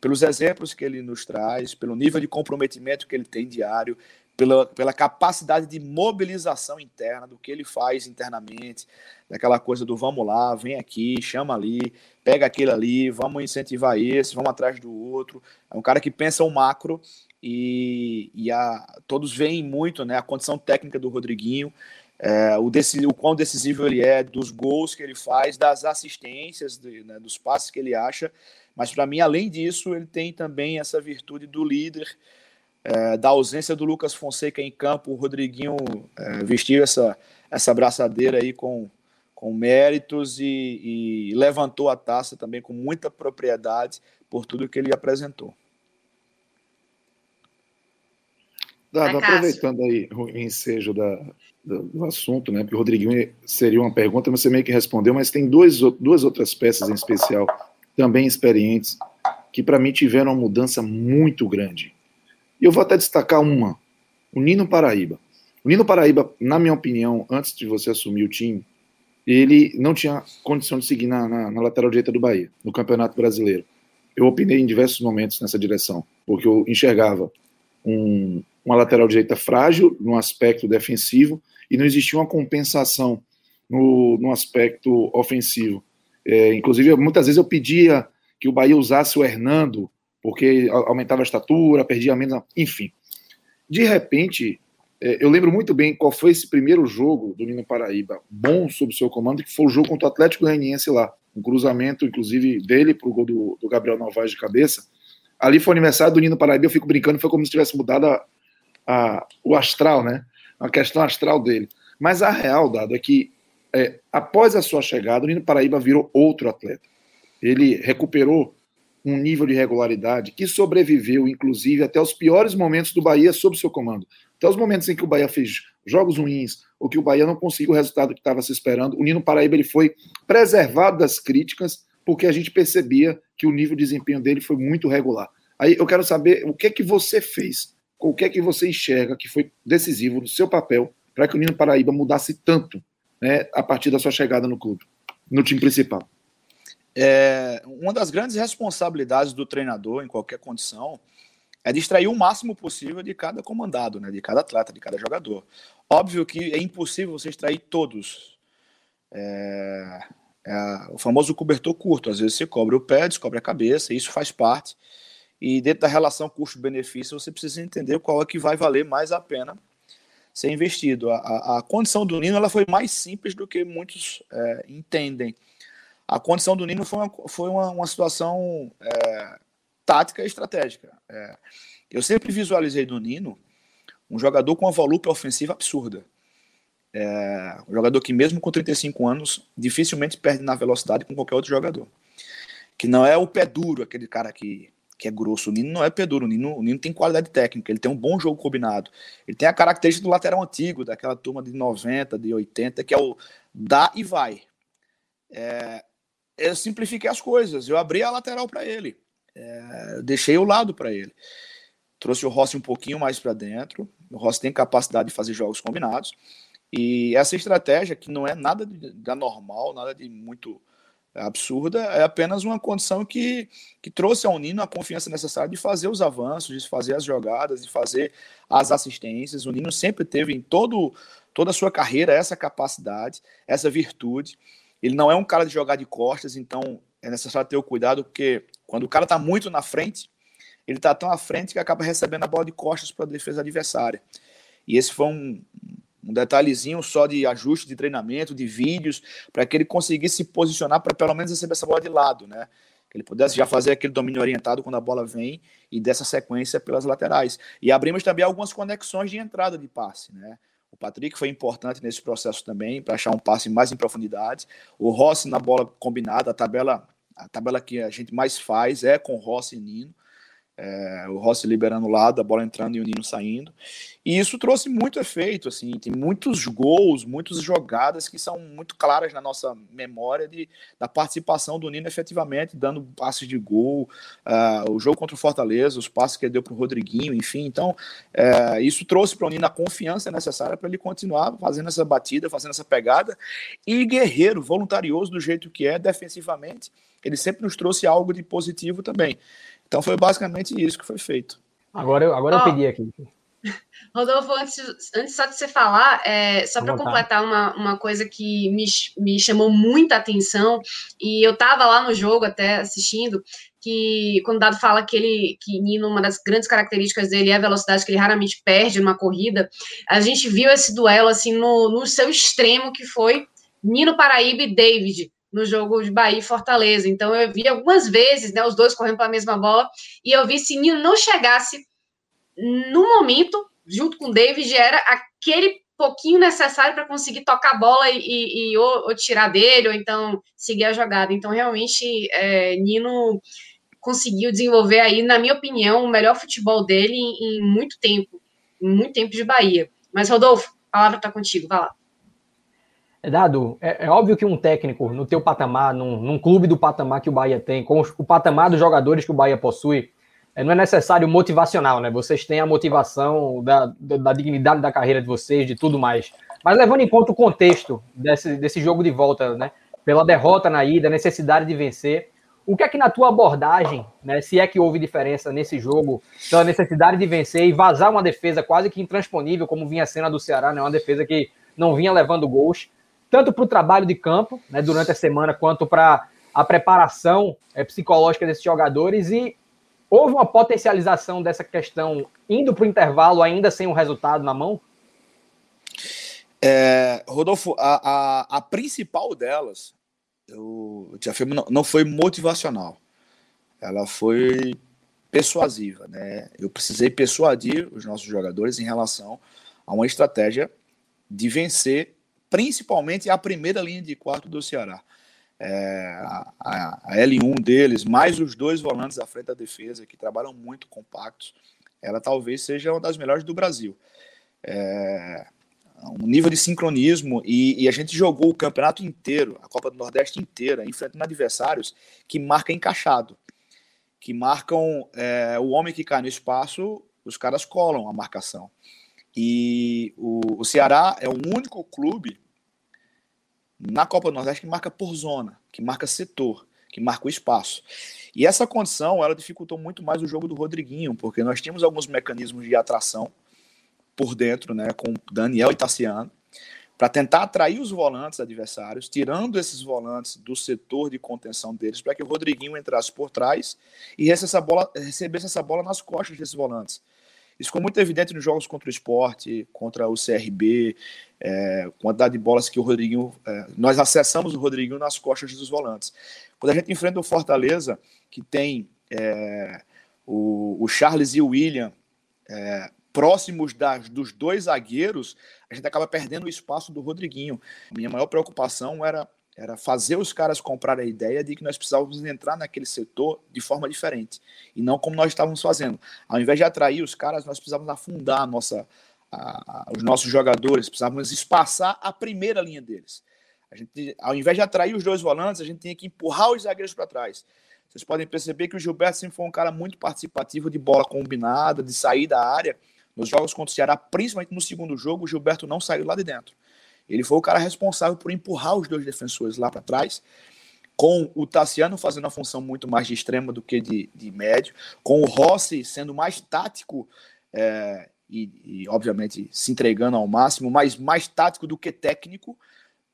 pelos exemplos que ele nos traz, pelo nível de comprometimento que ele tem diário, pela, pela capacidade de mobilização interna do que ele faz internamente, daquela coisa do vamos lá, vem aqui, chama ali, pega aquele ali, vamos incentivar esse, vamos atrás do outro. É um cara que pensa o macro e, e a, todos veem muito né, a condição técnica do Rodriguinho, é, o, o quão decisivo ele é, dos gols que ele faz, das assistências, de, né, dos passes que ele acha. Mas para mim, além disso, ele tem também essa virtude do líder, é, da ausência do Lucas Fonseca em campo, o Rodriguinho é, vestiu essa, essa braçadeira aí com, com méritos e, e, levantou a taça também com muita propriedade por tudo que ele apresentou. Dado, aproveitando aí o ensejo da, do, do, assunto, né? Porque o Rodriguinho seria uma pergunta, mas você meio que respondeu, mas tem dois, duas outras peças em especial, também experientes, que para mim tiveram uma mudança muito grande. E eu vou até destacar uma: o Nino Paraíba. O Nino Paraíba, na minha opinião, antes de você assumir o time, ele não tinha condição de seguir na, na, na lateral direita do Bahia, no Campeonato Brasileiro. Eu opinei em diversos momentos nessa direção, porque eu enxergava um, uma lateral direita frágil no aspecto defensivo e não existia uma compensação no, no aspecto ofensivo. É, inclusive, muitas vezes eu pedia que o Bahia usasse o Hernando porque aumentava a estatura, perdia menos, enfim. De repente, é, eu lembro muito bem qual foi esse primeiro jogo do Nino Paraíba, bom sob seu comando, que foi o jogo contra o Atlético Goianiense lá, um cruzamento, inclusive, dele para o gol do, do, Gabriel Novaes de cabeça. Ali foi o aniversário do Nino Paraíba, eu fico brincando, foi como se tivesse mudado a, a, o astral, né? A questão astral dele. Mas a real, dado, é que é, após a sua chegada, o Nino Paraíba virou outro atleta. Ele recuperou um nível de regularidade que sobreviveu, inclusive, até os piores momentos do Bahia sob seu comando. Até os momentos em que o Bahia fez jogos ruins, ou que o Bahia não conseguiu o resultado que estava se esperando, o Nino Paraíba ele foi preservado das críticas, porque a gente percebia que o nível de desempenho dele foi muito regular. Aí eu quero saber o que é que você fez, o que é que você enxerga que foi decisivo no seu papel para que o Nino Paraíba mudasse tanto né, a partir da sua chegada no clube, no time principal. É, uma das grandes responsabilidades do treinador em qualquer condição é distrair o máximo possível de cada comandado, né, de cada atleta, de cada jogador. Óbvio que é impossível você extrair todos. É, é, o famoso cobertor curto, às vezes você cobre o pé, descobre a cabeça, isso faz parte. E dentro da relação custo-benefício, você precisa entender qual é que vai valer mais a pena ser investido. A, a, a condição do Nino ela foi mais simples do que muitos é, entendem a condição do Nino foi uma, foi uma, uma situação é, tática e estratégica. É, eu sempre visualizei no Nino um jogador com uma volúpia ofensiva absurda. É, um jogador que, mesmo com 35 anos, dificilmente perde na velocidade com qualquer outro jogador. Que não é o pé duro, aquele cara que, que é grosso. O Nino não é pé duro. O Nino, o Nino tem qualidade técnica, ele tem um bom jogo combinado. Ele tem a característica do lateral antigo, daquela turma de 90, de 80, que é o dá e vai. É, eu simplifiquei as coisas. Eu abri a lateral para ele. É, deixei o lado para ele. Trouxe o Rossi um pouquinho mais para dentro. O Rossi tem capacidade de fazer jogos combinados. E essa estratégia, que não é nada de, da normal, nada de muito absurda, é apenas uma condição que, que trouxe ao Nino a confiança necessária de fazer os avanços, de fazer as jogadas, de fazer as assistências. O Nino sempre teve em todo, toda a sua carreira essa capacidade, essa virtude. Ele não é um cara de jogar de costas, então é necessário ter o cuidado, porque quando o cara está muito na frente, ele está tão à frente que acaba recebendo a bola de costas para a defesa adversária. E esse foi um, um detalhezinho só de ajuste de treinamento, de vídeos, para que ele conseguisse se posicionar para pelo menos receber essa bola de lado, né? Que ele pudesse já fazer aquele domínio orientado quando a bola vem e dessa sequência pelas laterais. E abrimos também algumas conexões de entrada de passe, né? O Patrick foi importante nesse processo também para achar um passe mais em profundidade. O Rossi na bola combinada, a tabela a tabela que a gente mais faz é com Rossi e Nino. É, o Rossi liberando o lado, a bola entrando e o Nino saindo. E isso trouxe muito efeito, assim, tem muitos gols, muitas jogadas que são muito claras na nossa memória de, da participação do Nino efetivamente, dando passes de gol, uh, o jogo contra o Fortaleza, os passes que ele deu para o Rodriguinho, enfim. Então, uh, isso trouxe para o Nino a confiança necessária para ele continuar fazendo essa batida, fazendo essa pegada. E guerreiro, voluntarioso do jeito que é, defensivamente, ele sempre nos trouxe algo de positivo também. Então foi basicamente isso que foi feito. Agora eu, agora oh, eu pedi aqui. Rodolfo, antes, antes só de você falar, é, só para completar uma, uma coisa que me, me chamou muita atenção, e eu estava lá no jogo até assistindo, que quando o Dado fala que ele, que Nino, uma das grandes características dele é a velocidade que ele raramente perde numa corrida, a gente viu esse duelo assim no, no seu extremo, que foi Nino Paraíba e David no jogo de Bahia e Fortaleza. Então eu vi algumas vezes, né, os dois correndo para a mesma bola, e eu vi se Nino não chegasse no momento, junto com o David, era aquele pouquinho necessário para conseguir tocar a bola e, e, e ou, ou, tirar dele, ou então seguir a jogada. Então, realmente, é, Nino conseguiu desenvolver aí, na minha opinião, o melhor futebol dele em, em muito tempo, em muito tempo de Bahia. Mas, Rodolfo, a palavra está contigo, vai lá. É dado, é, é, óbvio que um técnico no teu patamar, num, num, clube do patamar que o Bahia tem, com o patamar dos jogadores que o Bahia possui, é, não é necessário motivacional, né? Vocês têm a motivação da, da, da, dignidade da carreira de vocês, de tudo mais. Mas levando em conta o contexto desse, desse jogo de volta, né? Pela derrota na ida, a necessidade de vencer, o que é que na tua abordagem, né? Se é que houve diferença nesse jogo, pela necessidade de vencer e vazar uma defesa quase que intransponível, como vinha sendo a do Ceará, né? Uma defesa que não vinha levando gols tanto para o trabalho de campo, né, durante a semana, quanto para a preparação é, psicológica desses jogadores e houve uma potencialização dessa questão indo para o intervalo ainda sem um resultado na mão? É, Rodolfo, a, a, a, principal delas, eu te afirmo, não, não foi motivacional. Ela foi persuasiva, né? Eu precisei persuadir os nossos jogadores em relação a uma estratégia de vencer principalmente a primeira linha de quarto do Ceará. É, a, a, L1 deles, mais os dois volantes à frente da defesa, que trabalham muito compactos, ela talvez seja uma das melhores do Brasil. É, um nível de sincronismo, e, e, a gente jogou o campeonato inteiro, a Copa do Nordeste inteira, enfrentando adversários que marcam encaixado, que marcam é, o homem que cai no espaço, os caras colam a marcação. E o, o Ceará é o único clube na Copa do Nordeste que marca por zona, que marca setor, que marca o espaço. E essa condição, ela dificultou muito mais o jogo do Rodriguinho, porque nós tínhamos alguns mecanismos de atração por dentro, né, com Daniel e Tassiano, para tentar atrair os volantes adversários, tirando esses volantes do setor de contenção deles, para que o Rodriguinho entrasse por trás e recebesse essa bola, recebesse essa bola nas costas desses volantes. Isso ficou muito evidente nos jogos contra o esporte, contra o CRB, é, quantidade de bolas que o Rodriguinho. É, nós acessamos o Rodriguinho nas costas dos volantes. Quando a gente enfrenta o Fortaleza, que tem é, o, o, Charles e o William é, próximos das, dos dois zagueiros, a gente acaba perdendo o espaço do Rodriguinho. Minha maior preocupação era era fazer os caras comprarem a ideia de que nós precisávamos entrar naquele setor de forma diferente. E não como nós estávamos fazendo. Ao invés de atrair os caras, nós precisávamos afundar a nossa, a, a, os nossos jogadores, precisávamos espaçar a primeira linha deles. A gente, ao invés de atrair os dois volantes, a gente tinha que empurrar os zagueiros para trás. Vocês podem perceber que o Gilberto sempre foi um cara muito participativo de bola combinada, de sair da área. Nos jogos contra o Ceará, principalmente no segundo jogo, o Gilberto não saiu lá de dentro. Ele foi o cara responsável por empurrar os dois defensores lá para trás. com o Tassiano fazendo a função muito mais de extrema do que de, de médio, com o Rossi sendo mais tático é, e, e, obviamente, se entregando ao máximo, mas mais tático do que técnico,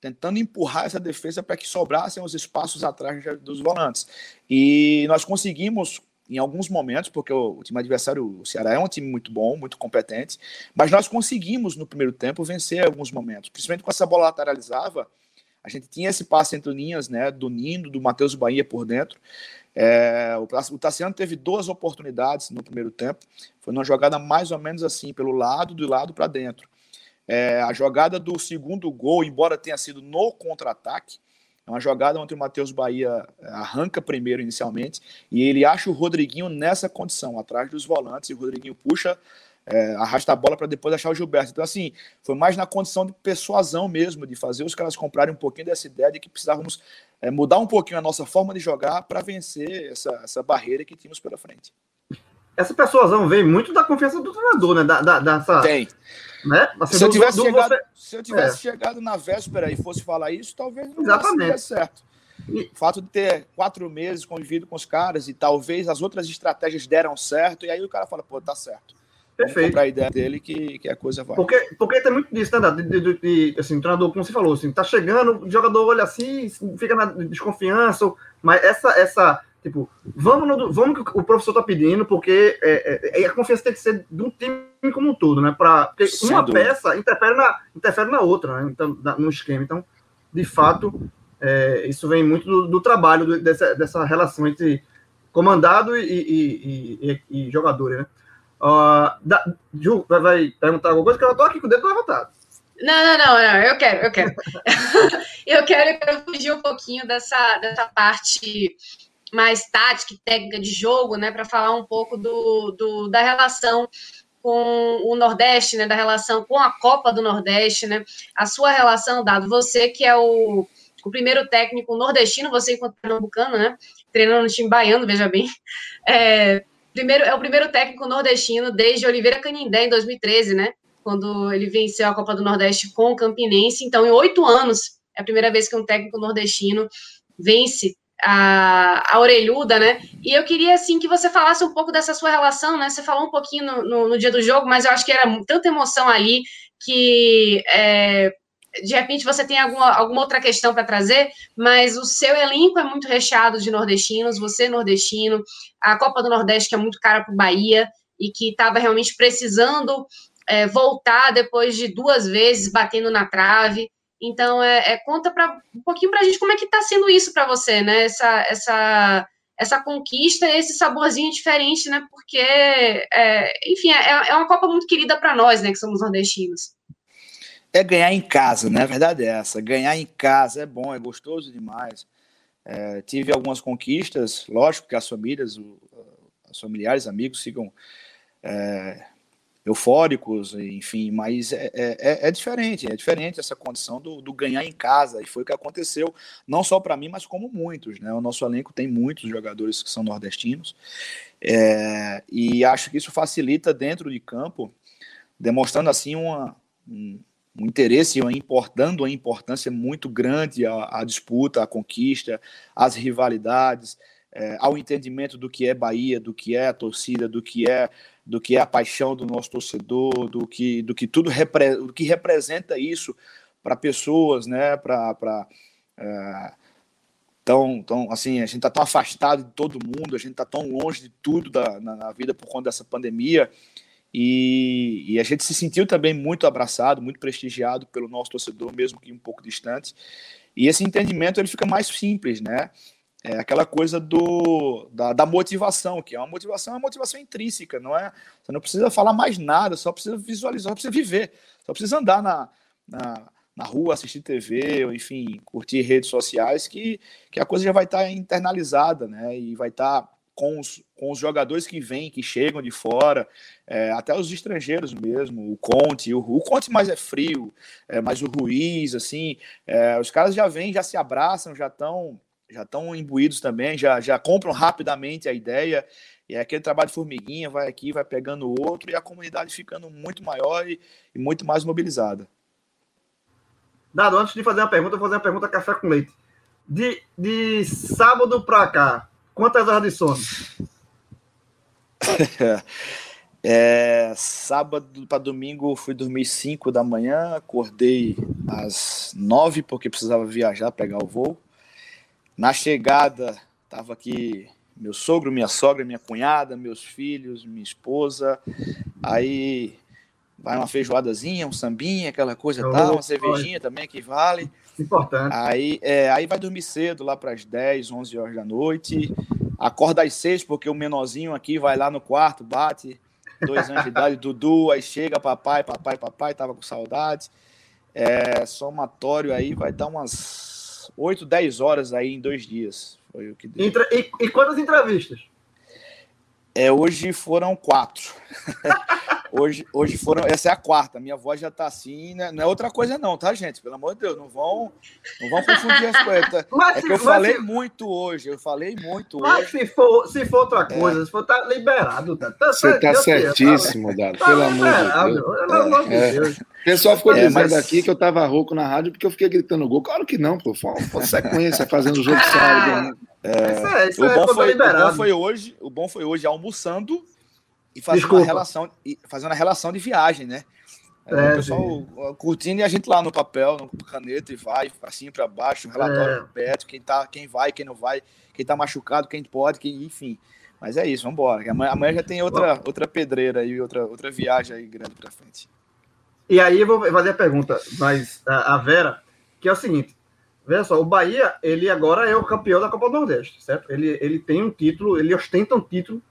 tentando empurrar essa defesa para que sobrassem os espaços atrás dos volantes. E nós conseguimos, em alguns momentos, porque o, time adversário, o Ceará, é um time muito bom, muito competente, mas nós conseguimos, no primeiro tempo, vencer alguns momentos, principalmente com essa bola lateralizava a gente tinha esse passe entre linhas, né, do Nindo, do Matheus Bahia por dentro. É, o, o Tassiano teve duas oportunidades no primeiro tempo. Foi uma jogada mais ou menos assim, pelo lado, do lado para dentro. É, a jogada do segundo gol, embora tenha sido no contra-ataque, é uma jogada onde o Matheus Bahia é, arranca primeiro inicialmente e ele acha o Rodriguinho nessa condição, atrás dos volantes, e o Rodriguinho puxa é, arrasta a bola para depois achar o Gilberto. Então, assim, foi mais na condição de persuasão mesmo, de fazer os caras comprarem um pouquinho dessa ideia de que precisávamos é, mudar um pouquinho a nossa forma de jogar para vencer essa, essa barreira que tínhamos pela frente. Essa persuasão vem muito da confiança do treinador, né? Da, da, dessa, Tem. Né? Assim, se, eu tivesse do, chegado, você... se eu tivesse é. chegado na véspera e fosse falar isso, talvez não Exatamente. certo. O fato de ter quatro meses convivido com os caras e talvez as outras estratégias deram certo, e aí o cara fala, pô, tá certo. Perfeito. a ideia dele que, que a coisa vai. Porque, porque tem muito disso, né, de, de, de, assim, o treinador, como você falou, assim, tá chegando, o jogador olha assim, fica na desconfiança, mas essa, essa tipo, vamos no, vamos que o professor tá pedindo, porque é, é, é, a confiança tem que ser de um time como um todo, né, pra, porque Sem uma dúvida. peça interfere na, interfere na outra, né, então, no esquema, então, de fato, é, isso vem muito do, do trabalho, do, dessa, dessa relação entre comandado e, e, e, e jogadores, né. Uh, da, Ju, vai, vai, perguntar alguma coisa que eu tô aqui com o dedo levantado. Não, não, não, não, eu quero, eu quero. eu quero, eu quero fugir um pouquinho dessa, dessa parte mais tática e técnica de jogo, né, para falar um pouco do, do, da relação com o Nordeste, né, da relação com a Copa do Nordeste, né, a sua relação, Dado, você que é o, o primeiro técnico nordestino, você enquanto pernambucano, né, treinando no time baiano, veja bem, é, primeiro, é o primeiro técnico nordestino desde Oliveira Canindé, em 2013, né? Quando ele venceu a Copa do Nordeste com o Campinense. Então, em oito anos, é a primeira vez que um técnico nordestino vence a, a orelhuda, né? E eu queria, assim, que você falasse um pouco dessa sua relação, né? Você falou um pouquinho no, no, no dia do jogo, mas eu acho que era tanta emoção ali que é, de repente você tem alguma, alguma outra questão para trazer, mas o seu elenco é muito recheado de nordestinos, você é nordestino, a Copa do Nordeste que é muito cara para o Bahia e que estava realmente precisando é, voltar depois de duas vezes batendo na trave. Então, é, é conta pra, um pouquinho para a gente como é que está sendo isso para você, né? Essa, essa, essa conquista, esse saborzinho diferente, né? Porque, é, enfim, é, é uma Copa muito querida para nós, né? Que somos nordestinos é ganhar em casa, né? A verdade é essa. Ganhar em casa é bom, é gostoso demais. É, tive algumas conquistas, lógico que as famílias, os familiares, amigos ficam é, eufóricos, enfim, mas é, é, é, é, diferente, é diferente essa condição do, do, ganhar em casa, e foi o que aconteceu, não só para mim, mas como muitos, né? O nosso elenco tem muitos jogadores que são nordestinos, é, e acho que isso facilita dentro de campo, demonstrando assim uma, um, um interesse e importando a importância muito grande à, à disputa, à conquista, às rivalidades, é, ao entendimento do que é Bahia, do que é a torcida, do que é do que é a paixão do nosso torcedor, do que do que tudo repre, do que representa isso para pessoas, né, para é, tão, tão assim a gente está tão afastado de todo mundo, a gente está tão longe de tudo da, na, na vida por conta dessa pandemia e, e, a gente se sentiu também muito abraçado, muito prestigiado pelo nosso torcedor, mesmo que um pouco distante. E esse entendimento ele fica mais simples, né? É aquela coisa do, da, da motivação, que é uma motivação, é uma motivação intrínseca, não é? Você não precisa falar mais nada, só precisa visualizar, só precisa viver, só precisa andar na, na, na rua, assistir TV, ou enfim, curtir redes sociais, que, que a coisa já vai estar internalizada, né? E vai estar com os, com os jogadores que vêm, que chegam de fora, é, até os estrangeiros mesmo, o Conte, o, o Conte mais é frio, é, mas o Ruiz, assim, é, os caras já vêm, já se abraçam, já estão já estão imbuídos também, já, já compram rapidamente a ideia, e é aquele trabalho de formiguinha, vai aqui, vai pegando o outro, e a comunidade ficando muito maior e, e muito mais mobilizada. Dado, antes de fazer uma pergunta, eu vou fazer uma pergunta café com leite. De, de sábado para cá, quantas horas de sono? É, sábado para domingo fui dormir 5 da manhã, acordei às 9 porque precisava viajar, pegar o voo. Na chegada, estava aqui meu sogro, minha sogra, minha cunhada, meus filhos, minha esposa. Aí vai uma feijoadazinha, um sambinha, aquela coisa oh, tal, uma cervejinha também que vale. Importante. Aí, é, aí vai dormir cedo, lá para as 10, 11 horas da noite. Acorda às 6, porque o menorzinho aqui vai lá no quarto, bate dois anos de idade, Dudu, aí chega papai, papai, papai, tava com saudades. É, somatório aí vai dar umas 8, 10 horas aí em dois dias. Foi o que deu. Entra, e, e quantas entrevistas? É, hoje foram quatro. Hoje, hoje foram. Essa é a quarta. Minha voz já tá assim. Né? Não é outra coisa, não, tá, gente? Pelo amor de Deus, não vão, não vão confundir as coisas. Mas, é que eu falei se... muito hoje. Eu falei muito mas hoje. Mas se for, se for outra é. coisa, é. se for tá liberado, tá, tá Você tá certíssimo, Dado. Tá pelo amor de Deus. Pelo amor de é. Deus. O pessoal ficou é, dizendo mas... aqui que eu tava rouco na rádio porque eu fiquei gritando gol. Claro que não, pô. Foi sequência, fazendo o jogo sábado. É, isso é, isso o, bom foi, o bom foi hoje, o bom foi hoje almoçando e fazer uma relação, e fazendo a relação de viagem, né? É, o pessoal curtindo e a gente lá no papel, no caneta e vai para cima para baixo, relatório é. perto, quem tá, quem vai, quem não vai, quem tá machucado, quem pode, quem, enfim. Mas é isso, vamos embora. Amanhã, amanhã já tem outra, outra pedreira e outra, outra viagem aí grande para frente. E aí eu vou fazer a pergunta, mas a, a Vera, que é o seguinte: veja só, o Bahia, ele agora é o campeão da Copa do Nordeste, certo? Ele, ele tem um título, ele ostenta um título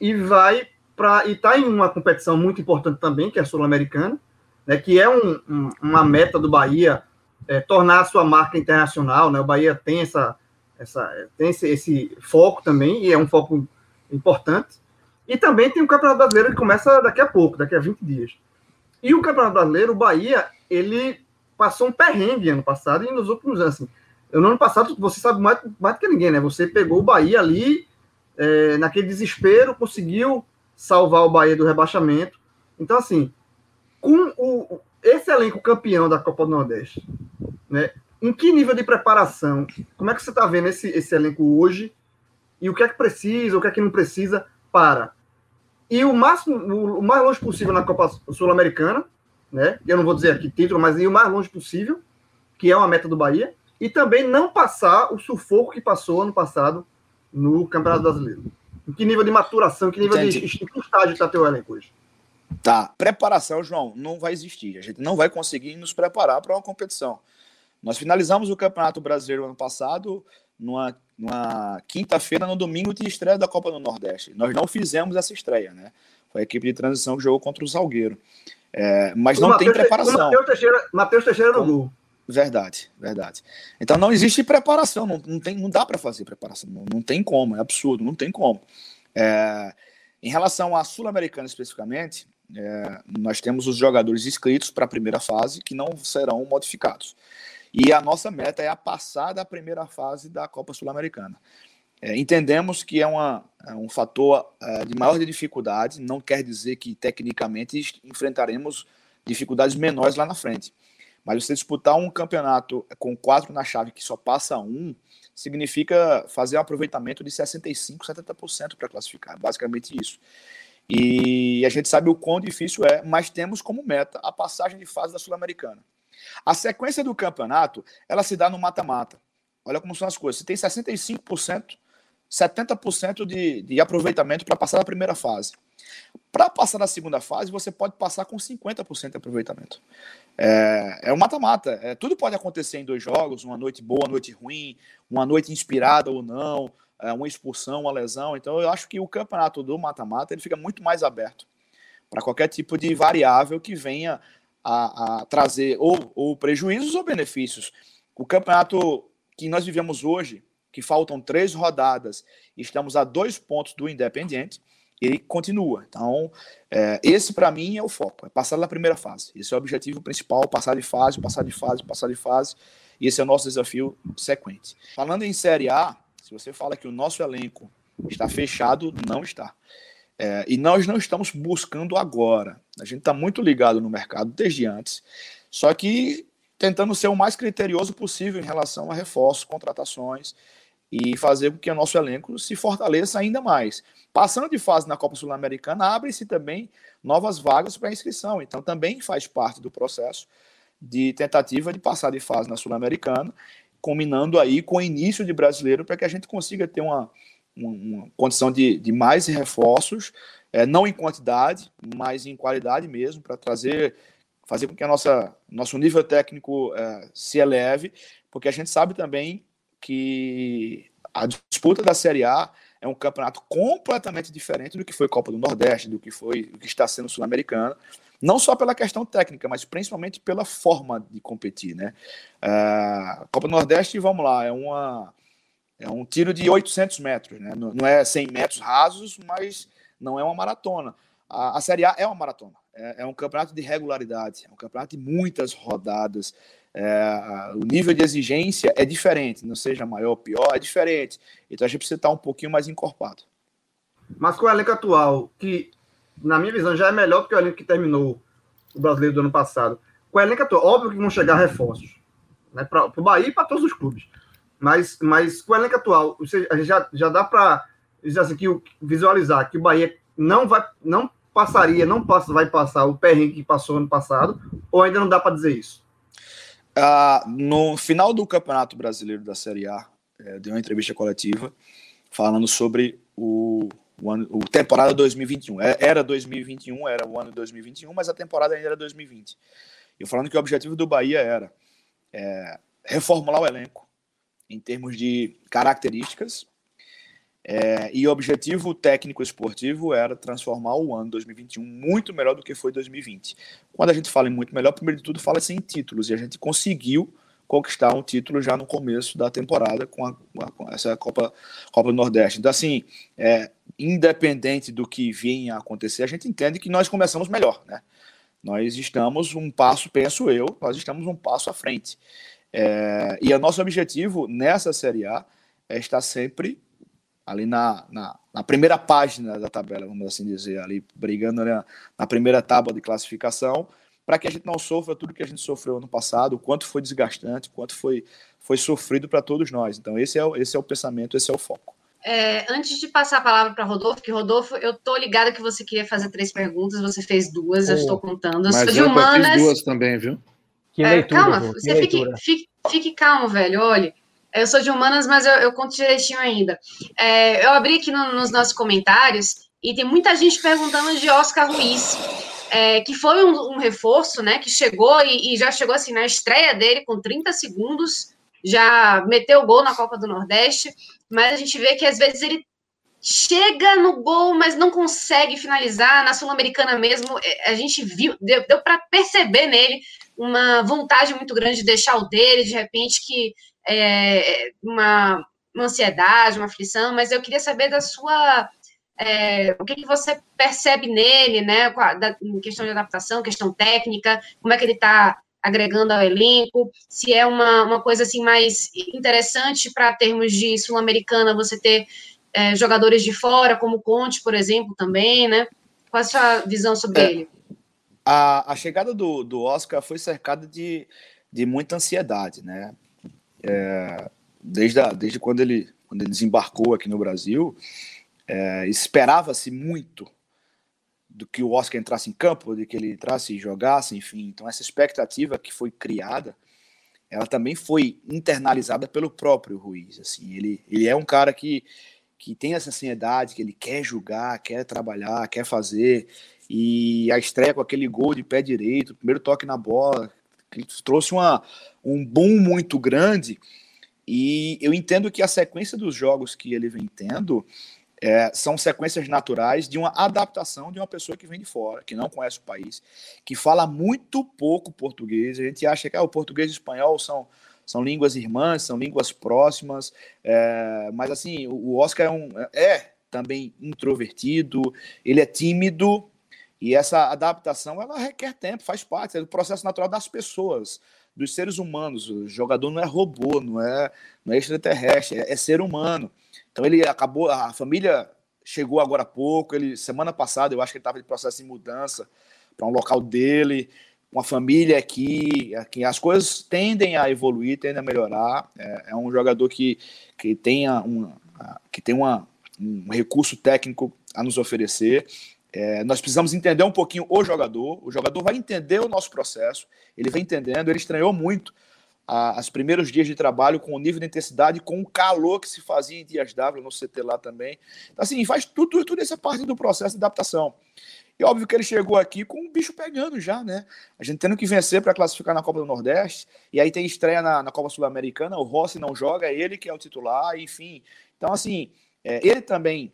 e vai para e está em uma competição muito importante também, que é a Sul-Americana, né, que é um, um, uma meta do Bahia é, tornar a sua marca internacional. Né, o Bahia tem, essa, essa, tem esse, esse foco também, e é um foco importante. E também tem o Campeonato Brasileiro que começa daqui a pouco, daqui a 20 dias. E o Campeonato Brasileiro, o Bahia, ele passou um perrengue ano passado e nos últimos anos. Assim, no ano passado, você sabe mais, mais do que ninguém, né? Você pegou o Bahia ali, é, naquele desespero, conseguiu salvar o Bahia do rebaixamento. Então, assim, com o, esse elenco campeão da Copa do Nordeste, né? Em que nível de preparação? Como é que você está vendo esse, esse elenco hoje? E o que é que precisa, o que é que não precisa para e o máximo, o, mais longe possível na Copa Sul-Americana, né? Eu não vou dizer aqui título, mas ir o mais longe possível, que é uma meta do Bahia, e também não passar o sufoco que passou ano passado no Campeonato Brasileiro. Em que nível de maturação, que nível Entendi. de que estágio está teu elenco hoje? Tá, preparação, João, não vai existir. A gente não vai conseguir nos preparar para uma competição. Nós finalizamos o Campeonato Brasileiro ano passado numa, numa quinta-feira, no domingo de estreia da Copa do Nordeste. Nós não fizemos essa estreia, né? Foi a equipe de transição que jogou contra o Salgueiro. É, mas o não Mateus, tem preparação. Matheus Teixeira, Mateus Teixeira no gol. Verdade, verdade. Então não existe preparação, não, não, tem, não dá para fazer preparação, não, não, tem como, é absurdo, não tem como. É, em relação à Sul-Americana especificamente, é, nós temos os jogadores inscritos para a primeira fase que não serão modificados. E a nossa meta é a passar da primeira fase da Copa Sul-Americana. É, entendemos que é, uma, é um fator é, de maior dificuldade, não quer dizer que tecnicamente enfrentaremos dificuldades menores lá na frente. Mas você disputar um campeonato com quatro na chave que só passa um, significa fazer um aproveitamento de 65%, 70% para classificar. Basicamente isso. E a gente sabe o quão difícil é, mas temos como meta a passagem de fase da Sul-Americana. A sequência do campeonato, ela se dá no mata-mata. Olha como são as coisas. Você tem 65%, 70% de, de aproveitamento para passar da primeira fase. Para passar na segunda fase, você pode passar com 50% de aproveitamento. É, é um mata-mata. É, tudo pode acontecer em dois jogos: uma noite boa, noite ruim, uma noite inspirada ou não, é, uma expulsão, uma lesão. Então, eu acho que o campeonato do mata-mata ele fica muito mais aberto para qualquer tipo de variável que venha a, a trazer ou, ou prejuízos ou benefícios. O campeonato que nós vivemos hoje, que faltam três rodadas, estamos a dois pontos do Independiente ele continua. Então, é, esse para mim é o foco, é passar da primeira fase. Esse é o objetivo principal, passar de fase, passar de fase, passar de fase. E esse é o nosso desafio sequente. Falando em Série A, se você fala que o nosso elenco está fechado, não está. É, e nós não estamos buscando agora. A gente está muito ligado no mercado desde antes. Só que tentando ser o mais criterioso possível em relação a reforços, contratações e fazer com que o nosso elenco se fortaleça ainda mais. Passando de fase na Copa Sul-Americana, abre-se também novas vagas para inscrição, então também faz parte do processo de tentativa de passar de fase na Sul-Americana, combinando aí com o início de brasileiro para que a gente consiga ter uma, uma, condição de, de mais reforços, é, não em quantidade, mas em qualidade mesmo, para trazer, fazer com que a nossa nosso nível técnico é, se eleve, porque a gente sabe também que a disputa da Série A é um campeonato completamente diferente do que foi Copa do Nordeste, do que foi, do que está sendo Sul-Americana, não só pela questão técnica, mas principalmente pela forma de competir, né? Uh, Copa do Nordeste, vamos lá, é uma é um tiro de 800 metros, né? Não, não é 100 metros rasos, mas não é uma maratona. A, a Série A é uma maratona, é, é um campeonato de regularidade, é um campeonato de muitas rodadas, é, o nível de exigência é diferente, não seja maior ou pior, é diferente. Então a gente precisa estar um pouquinho mais encorpado. Mas com o elenco atual, que na minha visão já é melhor do que o elenco que terminou o brasileiro do ano passado. Com o elenco atual, óbvio que vão chegar reforços né, para o Bahia e para todos os clubes. Mas, mas com o elenco atual, a já, já dá para assim, que, visualizar que o Bahia não vai, não passaria, não passa, vai passar o perrengue que passou ano passado, ou ainda não dá para dizer isso? Ah, no final do Campeonato Brasileiro da Série A, é, deu uma entrevista coletiva falando sobre o, o, ano, o temporada 2021. É, era 2021, era o ano 2021, mas a temporada ainda era 2020. E falando que o objetivo do Bahia era é, reformular o elenco em termos de características é, e o objetivo técnico esportivo era transformar o ano 2021 muito melhor do que foi 2020. Quando a gente fala em muito melhor, primeiro de tudo fala-se em títulos, e a gente conseguiu conquistar um título já no começo da temporada com, a, com essa Copa, Copa do Nordeste. Então, assim, é, independente do que vinha a acontecer, a gente entende que nós começamos melhor, né? Nós estamos um passo, penso eu, nós estamos um passo à frente. É, e o nosso objetivo nessa Série A é estar sempre ali na, na, na, primeira página da tabela, vamos assim dizer, ali brigando na, na primeira tábua de classificação, para que a gente não sofra tudo que a gente sofreu ano passado, o quanto foi desgastante, o quanto foi, foi sofrido para todos nós. Então, esse é, o, esse é o pensamento, esse é o foco. É, antes de passar a palavra para Rodolfo, que Rodolfo, eu tô ligada que você queria fazer três perguntas, você fez duas, oh, eu estou contando. Eu mas eu humanas... fiz duas também, viu? Que é, leitura, calma, você fique, fique, fique calmo, velho. Olha, eu sou de humanas, mas eu, eu conto direitinho ainda. É, eu abri aqui no, nos nossos comentários e tem muita gente perguntando de Oscar Ruiz, é, que foi um, um, reforço, né? Que chegou e, e, já chegou assim na estreia dele com 30 segundos, já meteu o gol na Copa do Nordeste, mas a gente vê que às vezes ele chega no gol, mas não consegue finalizar. Na Sul-Americana mesmo, é, a gente viu, deu, deu para perceber nele uma vontade muito grande de deixar o dele, de repente que é, uma, uma ansiedade, uma aflição, mas eu queria saber da sua. É, o que, que, você percebe nele, né? Da, questão de adaptação, questão técnica, como é que ele está agregando ao elenco, se é uma, uma coisa assim mais interessante para termos de sul-americana você ter é, jogadores de fora, como o Conte, por exemplo, também, né? Qual a sua visão sobre é, ele? A, a chegada do, do Oscar foi cercada de, de muita ansiedade, né? É, desde, a, desde quando, ele, quando ele desembarcou aqui no Brasil, é, esperava-se muito do que o Oscar entrasse em campo, de que ele entrasse e jogasse, enfim. Então, essa expectativa que foi criada, ela também foi internalizada pelo próprio Ruiz. Assim, ele, ele é um cara que, que tem essa ansiedade, que ele quer jogar, quer trabalhar, quer fazer. E a estreia com aquele gol de pé direito, primeiro toque na bola, trouxe uma, um boom muito grande. E eu entendo que a sequência dos jogos que ele vem tendo é, são sequências naturais de uma adaptação de uma pessoa que vem de fora, que não conhece o país, que fala muito pouco português. A gente acha que ah, o português e o espanhol são, são línguas irmãs, são línguas próximas, é, mas assim, o Oscar é, um, é também introvertido, ele é tímido, e essa adaptação ela requer tempo, faz parte, é do processo natural das pessoas, dos seres humanos. O jogador não é robô, não é, não é extraterrestre, é, é ser humano. Então ele acabou, a família chegou agora há pouco, ele semana passada eu acho que ele estava em processo de mudança para um local dele, uma família aqui, aqui, as coisas tendem a evoluir, tendem a melhorar. É, é um jogador que, que tenha um, que tem uma, um recurso técnico a nos oferecer. É, nós precisamos entender um pouquinho o jogador. O jogador vai entender o nosso processo. Ele vem entendendo. Ele estranhou muito as primeiros dias de trabalho com o nível de intensidade, com o calor que se fazia em Dias W no CT lá também. Então, assim, faz tudo, tudo essa parte do processo de adaptação. E óbvio que ele chegou aqui com o bicho pegando já, né? A gente tendo que vencer para classificar na Copa do Nordeste. E aí tem estreia na, na Copa Sul-Americana. O Rossi não joga, é ele que é o titular, enfim. Então, assim, é, ele também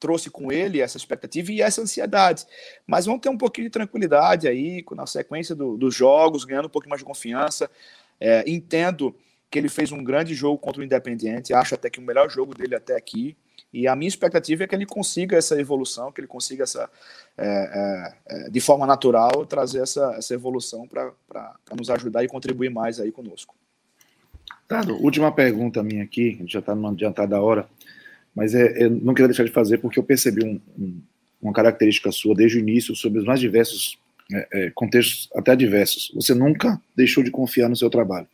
trouxe com ele essa expectativa e essa ansiedade. Mas vamos ter um pouquinho de tranquilidade aí, na sequência do, dos jogos, ganhando um pouquinho mais de confiança. É, entendo que ele fez um grande jogo contra o Independiente, acho até que o melhor jogo dele até aqui. E a minha expectativa é que ele consiga essa evolução, que ele consiga essa, é, é, é de forma natural, trazer essa, essa evolução para nos ajudar e contribuir mais aí conosco. Tá, última pergunta minha aqui, já está numa adiantada hora mas é, eu não queria deixar de fazer porque eu percebi um, um, uma característica sua desde o início sobre os mais diversos é, é, contextos, até diversos. Você nunca deixou de confiar no seu trabalho.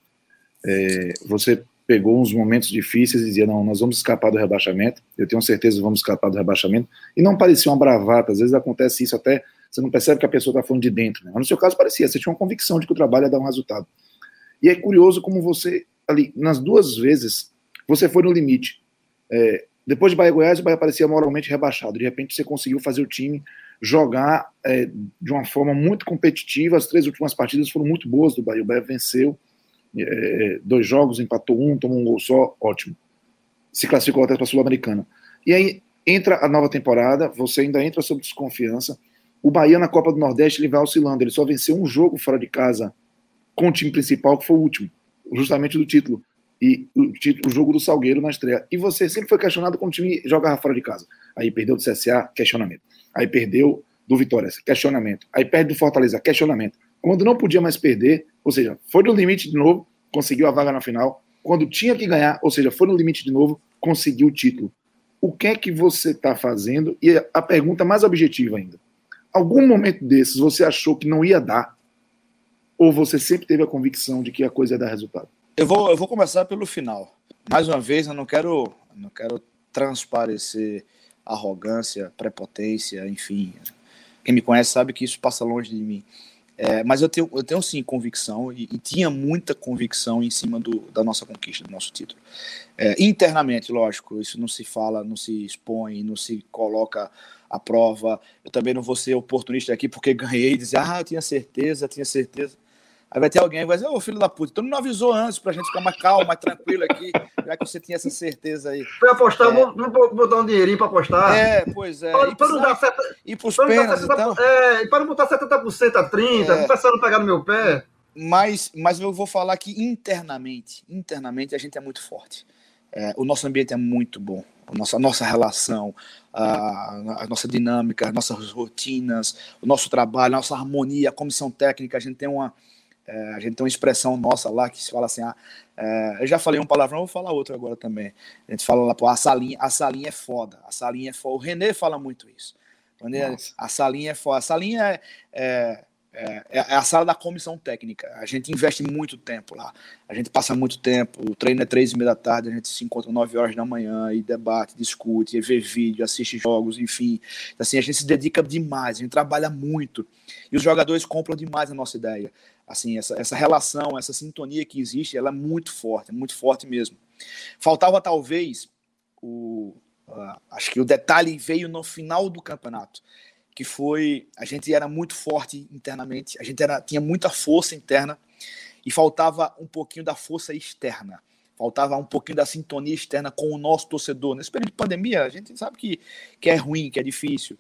É, você pegou uns momentos difíceis e dizia: não, nós vamos escapar do rebaixamento. Eu tenho certeza que vamos escapar do rebaixamento. E não parecia uma bravata. Às vezes acontece isso até você não percebe que a pessoa está falando de dentro. Né? Mas no seu caso parecia. Você tinha uma convicção de que o trabalho ia dar um resultado. E é curioso como você ali nas duas vezes você foi no limite. É, depois de Bahia Goiás, o Bahia parecia moralmente rebaixado. De repente, você conseguiu fazer o time jogar é, de uma forma muito competitiva. As três últimas partidas foram muito boas do Bahia. O Bahia venceu é, dois jogos, empatou um, tomou um gol só, ótimo. Se classificou até para a Sul-Americana. E aí entra a nova temporada, você ainda entra sob desconfiança. O Bahia na Copa do Nordeste ele vai oscilando. Ele só venceu um jogo fora de casa com o time principal, que foi o último, justamente do título e o, o, jogo do Salgueiro na estreia. E você sempre foi questionado quando o time jogava fora de casa. Aí perdeu do CSA, questionamento. Aí perdeu do Vitória, questionamento. Aí perde do Fortaleza, questionamento. Quando não podia mais perder, ou seja, foi no limite de novo, conseguiu a vaga na final. Quando tinha que ganhar, ou seja, foi no limite de novo, conseguiu o título. O que é que você está fazendo? E a pergunta mais objetiva ainda. Algum momento desses você achou que não ia dar? Ou você sempre teve a convicção de que a coisa ia dar resultado? Eu vou, eu vou começar pelo final. Mais uma vez, eu não quero, não quero transparecer arrogância, prepotência, enfim. Quem me conhece sabe que isso passa longe de mim. É, mas eu tenho, eu tenho sim convicção e, e, tinha muita convicção em cima do, da nossa conquista, do nosso título. É, internamente, lógico, isso não se fala, não se expõe, não se coloca à prova. Eu também não vou ser oportunista aqui porque ganhei e dizer, ah, eu tinha certeza, tinha certeza. Aí vai ter alguém que vai dizer, ô filho da puta, tu não avisou antes pra gente ficar mais calmo, mais tranquilo aqui, já que você tinha essa certeza aí. Foi apostar, é. vou botar um dinheirinho pra apostar. É, pois é. Para, para não dar seta, ir pros penas, então. É, e para não botar 70% a 30%, é. começando a pegar no meu pé. Mas, mas eu vou falar que internamente, internamente a gente é muito forte. É, o nosso ambiente é muito bom. A nossa, a nossa relação, a, a, nossa dinâmica, as nossas rotinas, o nosso trabalho, a nossa harmonia, a comissão técnica, a gente tem uma, é, a gente tem uma expressão nossa lá que se fala assim, ah, é, eu já falei um palavrão, vou falar outro agora também. A gente fala lá, pô, a salinha, a salinha é foda, a salinha é foda. O Renê fala muito isso. Renê, a salinha é foda. A salinha é, é, é, é, a sala da comissão técnica. A gente investe muito tempo lá. A gente passa muito tempo. O treino é três e meia da tarde, a gente se encontra nove horas da manhã e debate, discute, vê vídeo, assiste jogos, enfim. Assim, a gente se dedica demais, a gente trabalha muito. E os jogadores compram demais a nossa ideia assim, essa, essa relação, essa sintonia que existe, ela é muito forte, é muito forte mesmo. Faltava talvez o, uh, acho que o detalhe veio no final do campeonato, que foi a gente era muito forte internamente, a gente era, tinha muita força interna e faltava um pouquinho da força externa. Faltava um pouquinho da sintonia externa com o nosso torcedor. Nesse período de pandemia, a gente sabe que, que é ruim, que é difícil.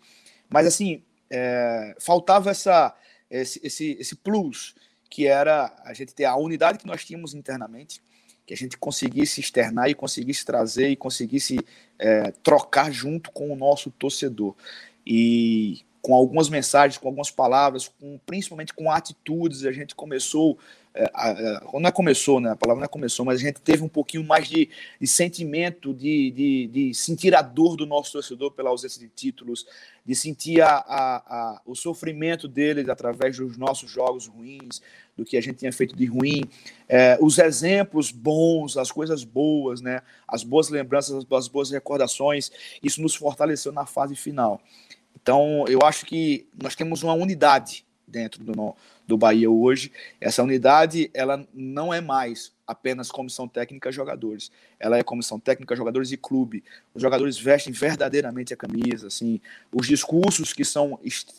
Mas, assim, é, faltava essa, esse, esse, esse plus que era a gente ter a unidade que nós tínhamos internamente, que a gente conseguisse externar e conseguisse trazer e conseguisse é, trocar junto com o nosso torcedor. E com algumas mensagens, com algumas palavras, com, principalmente com atitudes. A gente começou, não é começou, né? A palavra não é começou, mas a gente teve um pouquinho mais de, de sentimento, de, de, de, sentir a dor do nosso torcedor pela ausência de títulos, de sentir a, a, a, o sofrimento deles através dos nossos jogos ruins, do que a gente tinha feito de ruim, é, os exemplos bons, as coisas boas, né? As boas lembranças, as boas recordações, isso nos fortaleceu na fase final. Então, eu acho que nós temos uma unidade dentro do, do Bahia hoje. Essa unidade, ela não é mais apenas comissão técnica jogadores. Ela é comissão técnica jogadores e clube. Os jogadores vestem verdadeiramente a camisa, assim. Os discursos que são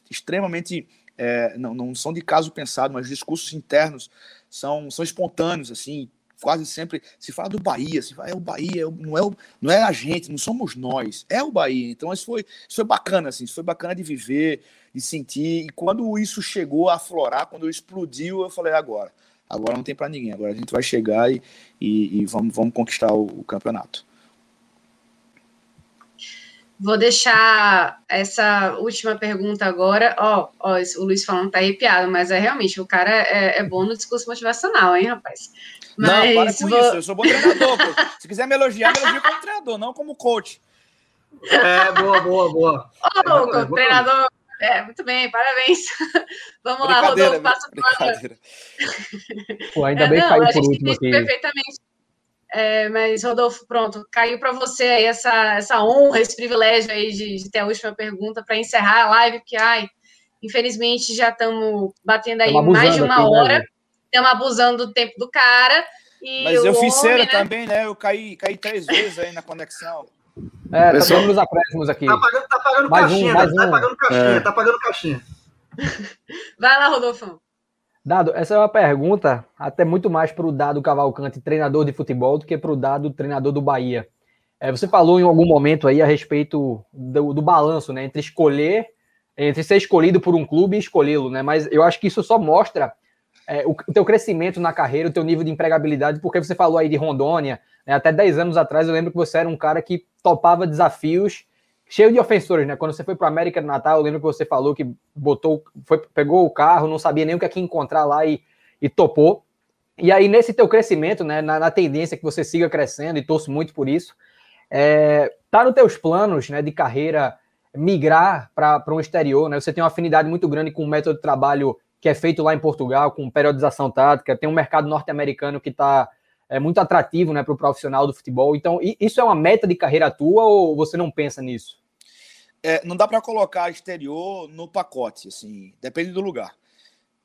extremamente é, não, não são de caso pensado, mas os discursos internos são, são espontâneos, assim, quase sempre se fala do Bahia, se fala, é o Bahia, não é, o, não é a gente, não somos nós, é o Bahia. Então isso foi, isso foi bacana, assim, foi bacana de viver, de sentir. E quando isso chegou a aflorar, quando explodiu, eu falei, agora, agora não tem para ninguém, agora a gente vai chegar e, e, e vamos, vamos conquistar o, o campeonato. Vou deixar essa última pergunta agora. Ó, ó o Luiz falando tá arrepiado, mas é realmente, o cara é, é bom no discurso motivacional, hein, rapaz? Mas não, para com vou... isso, eu sou bom treinador. Pô. Se quiser me elogiar, me elogia como treinador, não como coach. É, boa, boa, boa. Ô, é, treinador. É, muito bem, parabéns. Vamos lá, Rodolfo, passa Pô, ainda bem que é, caiu por último aqui. Perfeitamente é, mas, Rodolfo, pronto, caiu para você aí essa, essa honra, esse privilégio aí de, de ter a última pergunta para encerrar a live, porque, ai, infelizmente já estamos batendo aí mais de uma aqui, né, hora, estamos né? abusando do tempo do cara. mas eu fiz cera né? também, né? Eu caí, caí três vezes aí na conexão. É, tá Pessoal... nos acréscimos aqui. Tá pagando, tá pagando mais caixinha, um, mais tá, um. pagando caixinha, é. tá pagando caixinha. Vai lá, Rodolfo. Dado, essa é uma pergunta até muito mais para o Dado Cavalcante, treinador de futebol, do que para o Dado, treinador do Bahia. É, você falou em algum momento aí a respeito do, do, balanço, né, entre escolher, entre ser escolhido por um clube e escolhê-lo, né, mas eu acho que isso só mostra é, o, o teu crescimento na carreira, o teu nível de empregabilidade, porque você falou aí de Rondônia, né, até 10 anos atrás eu lembro que você era um cara que topava desafios cheio de ofensores, né? Quando você foi para América do Natal, eu lembro que você falou que botou, foi, pegou o carro, não sabia nem o que ia encontrar lá e, e topou. E aí, nesse teu crescimento, né, na, na, tendência que você siga crescendo, e torço muito por isso, é, tá nos teus planos né, de carreira migrar para um exterior, né? Você tem uma afinidade muito grande com o método de trabalho que é feito lá em Portugal, com periodização tática, tem um mercado norte-americano que está é muito atrativo né, para o profissional do futebol. Então, isso é uma meta de carreira tua ou você não pensa nisso? É, não dá para colocar exterior no pacote, assim, depende do lugar.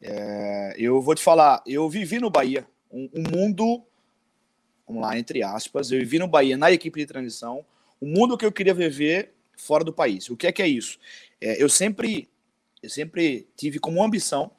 É, eu vou te falar, eu vivi no Bahia, um, um, mundo, vamos lá, entre aspas, eu vivi no Bahia na equipe de transição, um mundo que eu queria viver fora do país. O que é que é isso? É, eu sempre, eu sempre tive como ambição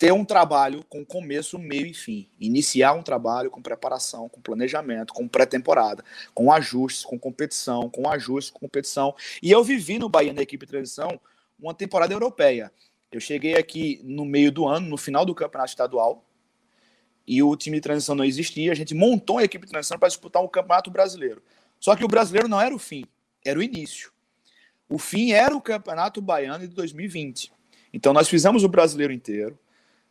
ter um trabalho com começo, meio e fim. Iniciar um trabalho com preparação, com planejamento, com pré-temporada, com ajustes, com competição, com ajustes, com competição. E eu vivi no Bahia, na equipe de transição, uma temporada europeia. Eu cheguei aqui no meio do ano, no final do campeonato estadual, e o time de transição não existia. A gente montou a equipe de transição para disputar um campeonato brasileiro. Só que o brasileiro não era o fim, era o início. O fim era o campeonato baiano de 2020. Então nós fizemos o brasileiro inteiro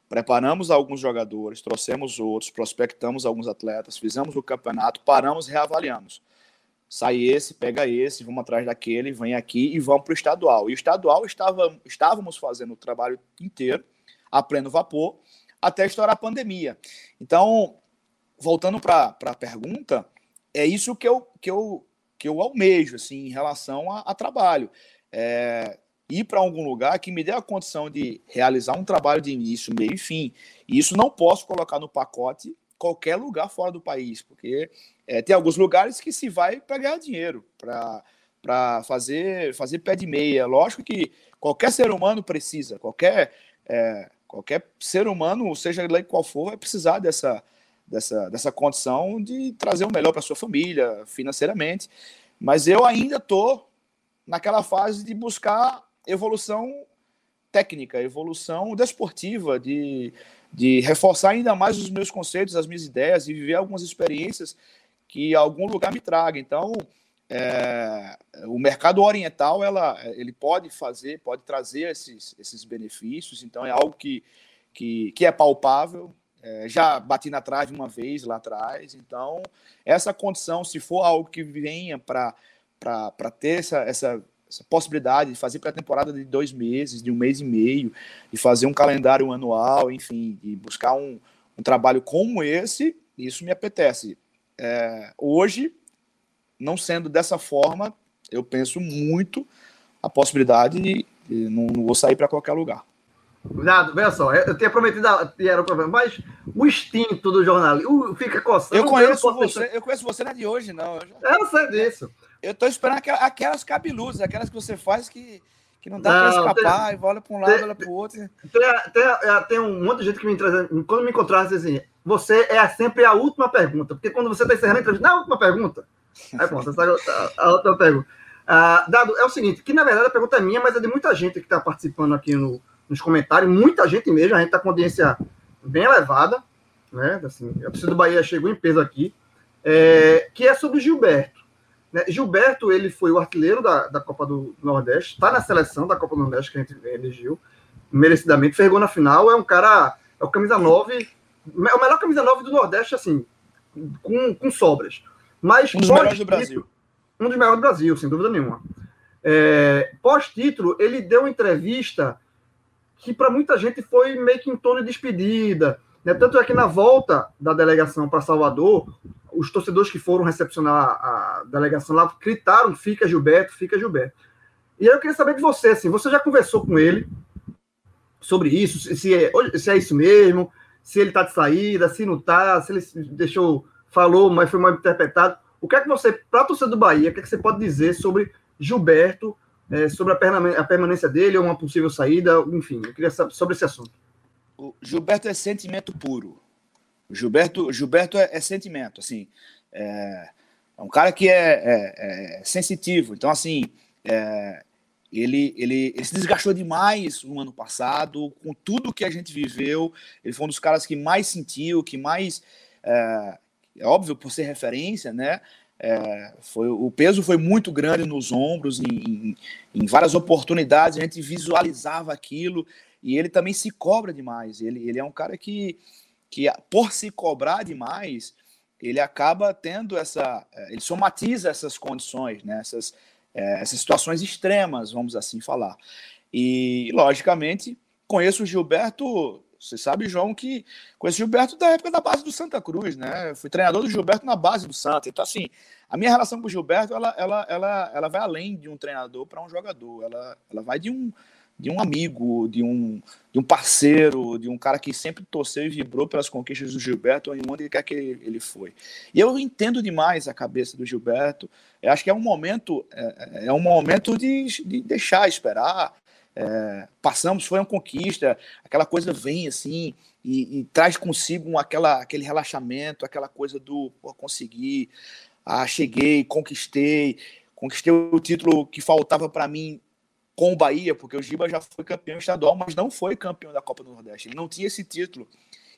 Preparamos alguns jogadores, trouxemos outros, prospectamos alguns atletas, fizemos o campeonato, paramos, reavaliamos. Sai esse, pega esse, vamos atrás daquele, vem aqui e vamos para o estadual. E o estadual estava, estávamos fazendo o trabalho inteiro, a pleno vapor, até estourar a pandemia. Então, voltando para a pergunta, é isso que eu, que eu, que eu almejo assim, em relação a, a trabalho. É, ir para algum lugar que me dê a condição de realizar um trabalho de início, meio e fim. E isso não posso colocar no pacote qualquer lugar fora do país, porque é, tem alguns lugares que se vai para ganhar dinheiro, para fazer, fazer pé de meia. Lógico que qualquer ser humano precisa, qualquer, é, qualquer ser humano, seja ele qual for, vai precisar dessa, dessa, dessa condição de trazer o melhor para sua família, financeiramente. Mas eu ainda estou naquela fase de buscar evolução técnica, evolução desportiva, de, de reforçar ainda mais os meus conceitos, as minhas ideias e viver algumas experiências que algum lugar me traga. Então, é, o mercado oriental ela, ele pode fazer, pode trazer esses, esses benefícios, então é algo que, que, que é palpável. É, já bati na trave uma vez lá atrás, então essa condição, se for algo que venha para ter essa, essa, essa possibilidade de fazer pré-temporada de dois meses, de um mês e meio, de fazer um calendário anual, enfim, de buscar um, um trabalho como esse, isso me apetece. É, hoje, não sendo dessa forma, eu penso muito a possibilidade de, de não, não, vou sair para qualquer lugar. Nada, veja só, eu tinha prometido que era o problema, mas o instinto do jornalismo fica coçando. Eu conheço você, eu conheço você não é de hoje, não. Eu, já... eu sei disso. Eu estou esperando aquelas cabeludas, aquelas que você faz que, que não dá para escapar, tem, e olha para um lado, tem, olha para o outro. Tem, tem, tem, um monte de gente que me traz, quando me encontrar, assim, você é sempre a última pergunta, porque quando você está encerrando a entrevista, não é a última pergunta. Aí pronto, essa a outra pergunta. Uh, Dado, é o seguinte, que na verdade a pergunta é minha, mas é de muita gente que está participando aqui no, nos comentários, muita gente mesmo, a gente está com audiência bem elevada, né? Assim, a torcida do Bahia chegou em peso aqui, é, que é sobre Gilberto. Né? Gilberto, ele foi o artilheiro da, da Copa do Nordeste, está na seleção da Copa do Nordeste que a gente elegeu, merecidamente, fergou na final, é um cara, é o camisa 9, é o melhor camisa 9 do Nordeste, assim, com, com sobras. Mas um dos melhores do Brasil. Um dos melhores do Brasil, sem dúvida nenhuma. É, Pós-título, ele deu uma entrevista que para muita gente foi meio que em torno de despedida. Né? Tanto é que na volta da delegação para Salvador, os torcedores que foram recepcionar a delegação lá gritaram: fica Gilberto, fica Gilberto. E aí eu queria saber de você, assim, você já conversou com ele sobre isso, se é, se é isso mesmo, se ele está de saída, se não está, se ele deixou falou, mas foi mal interpretado. O que é que você, para a torcida do Bahia, o que é que você pode dizer sobre Gilberto, é, sobre a permanência dele, ou uma possível saída, enfim, eu queria saber sobre esse assunto. O Gilberto é sentimento puro. O Gilberto, Gilberto é, é sentimento, assim, é, é, um cara que é, é, é sensitivo, então, assim, é, ele, ele, ele, se desgastou demais no ano passado, com tudo que a gente viveu. Ele foi um dos caras que mais sentiu, que mais é, é óbvio, por ser referência, né? É, foi, o peso foi muito grande nos ombros, em, em, em, várias oportunidades a gente visualizava aquilo e ele também se cobra demais. Ele, ele é um cara que, que, por se cobrar demais, ele acaba tendo essa. É, ele somatiza essas condições, né? essas, é, essas situações extremas, vamos assim falar. E, logicamente, conheço o Gilberto você sabe, João, que conheci o Gilberto da época da base do Santa Cruz, né? fui treinador do Gilberto na base do Santa. Então, assim, a minha relação com o Gilberto, ela, ela, ela, ela vai além de um treinador para um jogador. Ela, ela vai de um, de um amigo, de um, de um parceiro, de um cara que sempre torceu e vibrou pelas conquistas do Gilberto em onde quer que ele foi. E eu entendo demais a cabeça do Gilberto. Eu acho que é um momento, é, é um momento de, de deixar esperar, é, passamos, foi uma conquista, aquela coisa vem assim e, e traz consigo aquela, aquele relaxamento, aquela coisa do pô, consegui, ah, cheguei, conquistei, conquistei o título que faltava para mim com o Bahia, porque o Giba já foi campeão estadual, mas não foi campeão da Copa do Nordeste, ele não tinha esse título.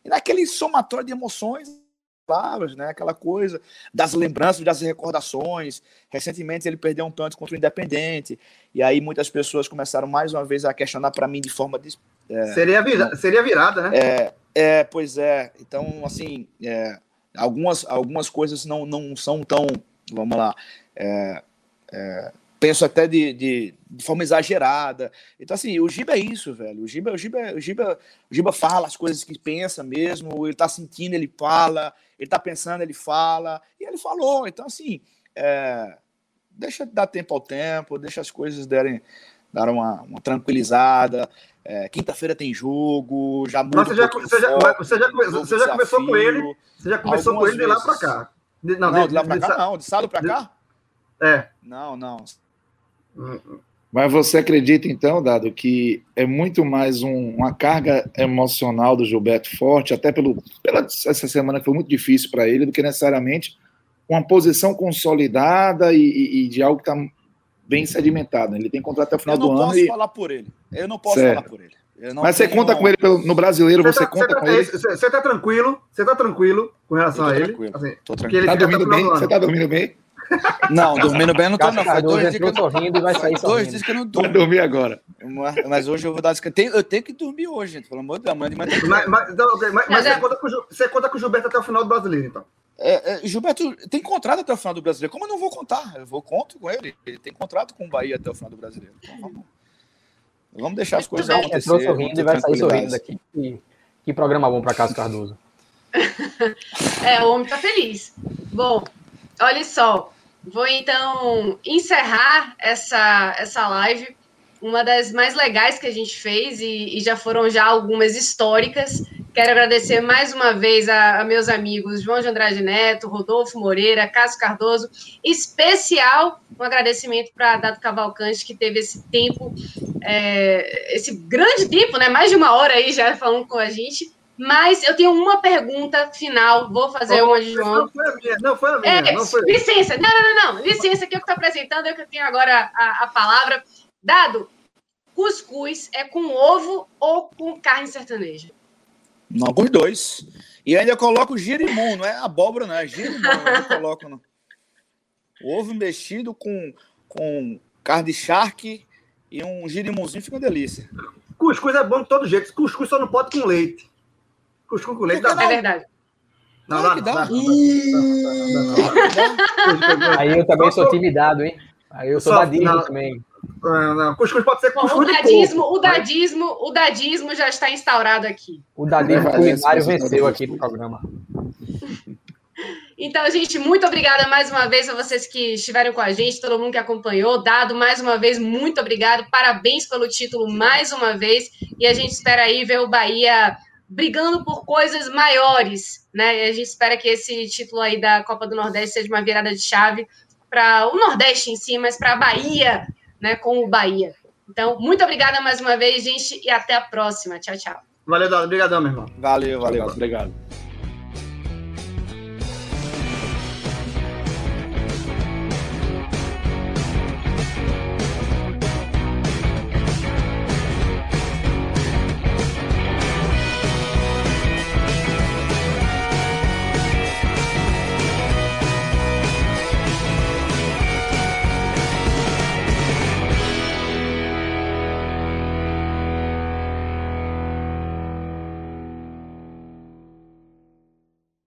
E naquele somatório de emoções, palavras, né? Aquela coisa das lembranças, das recordações. Recentemente ele perdeu um pênalti contra o Independente, e aí muitas pessoas começaram mais uma vez a questionar para mim de forma. De, é, seria, vira, seria virada, né? É, é, pois é. Então, assim, é, algumas, algumas coisas não, não são tão. Vamos lá. É, é, penso até de, de, de, forma exagerada. Então, assim, o Giba é isso, velho. O Giba, o, Giba, o, Giba, o Giba fala as coisas que pensa mesmo, ele tá sentindo, ele fala, ele tá pensando, ele fala, e ele falou. Então, assim, é, deixa dar tempo ao tempo, deixa as coisas derem, dar uma, uma tranquilizada. É, Quinta-feira tem jogo, já muda. Você já, você, já, você já, você já começou com ele, você já começou com ele de lá para cá. De, não, não, de, de lá para cá, não, de sábado para cá? É. Não, não. Mas você acredita, então, Dado, que é muito mais um, uma carga emocional do Gilberto Forte, até pelo, pela essa semana que foi muito difícil para ele, do que necessariamente uma posição consolidada e, e, e de algo que está bem sedimentado. Ele tem contrato até o final do ano. Eu não posso falar por ele. Eu não posso certo. falar por ele. Mas você conta com ele pelo, no brasileiro, você, você tá, conta você tá, com ele? Você tá tranquilo, você tá tranquilo com relação a ele. Tranquilo. Assim, Tô tranquilo. Tá dormindo bem? Você tá dormindo bem? Não, dormindo bem não tô, não. Faz dois dias que eu, sorrindo e vai sair dois dias que eu não Vou durmo. dormir agora. Mas, hoje eu vou dar descanso. Eu tenho que dormir hoje, gente. Pelo amor de Deus. Amanhã de manhã tem que- Mas, mas, então, mas- mas Mas é- você, conta com, você conta com o Gilberto até o final do brasileiro, então. É, é, Gilberto tem contrato até o final do brasileiro. Como eu não vou contar? Eu vou conto com ele. Ele tem contrato com o Bahia até o final do brasileiro. Então vamos, vamos deixar as coisas bem. acontecer. Entrou vamos sorrindo e vai sair sorrindo daqui. Que, que programa bom para Cássio Cardoso. É, o homem tá feliz. Bom, olha só. Vou então encerrar essa, essa live. Uma das mais legais que a gente fez e, e já foram já algumas históricas. Quero agradecer mais uma vez a, a meus amigos João de Andrade Neto, Rodolfo Moreira, Cássio Cardoso. Especial um agradecimento para Dado Cavalcante, que teve esse tempo, é, esse grande tempo, né? Mais de uma hora aí já falando com a gente. Mas eu tenho uma pergunta final. Vou fazer uma de João. Não foi a minha, não foi a minha. É, não foi... licença, não, não, não, não, licença, que eu que estou apresentando, eu que tenho agora a, a palavra. Dado, cuscuz é com ovo ou com carne sertaneja? Não, com os dois. E ainda eu coloco girimum, não é abóbora, não, é girimum. Eu coloco no... ovo mexido com, com carne de charque e um girimunzinho fica uma delícia. Cuscuz é bom de todo jeito. Cuscuz só não pode com leite. Cuscuz com leite dá É bom. verdade. Não, não, dá. não. Aí eu também sou Só- time dado, hein? Aí eu sou Só- da Disney não. também. Não, não. Cuscuz pode ser Bom, o cuscuz de dadismo, porco. o dadismo, o dadismo já está instaurado aqui. O dadismo culinário venceu aqui no programa. Então, gente, muito obrigada mais uma vez a vocês que estiveram com a gente, todo mundo que acompanhou. Dado, mais uma vez, muito obrigado. Parabéns pelo título mais uma vez. E a gente espera aí ver o Bahia brigando por coisas maiores, né? E a gente espera que esse título aí da Copa do Nordeste seja uma virada de chave para o Nordeste em si, mas para a Bahia, né? Com o Bahia. Então, muito obrigada mais uma vez, gente, e até a próxima. Tchau, tchau. Valeu, Dado. Obrigadão, meu irmão. Valeu, valeu. Obrigado.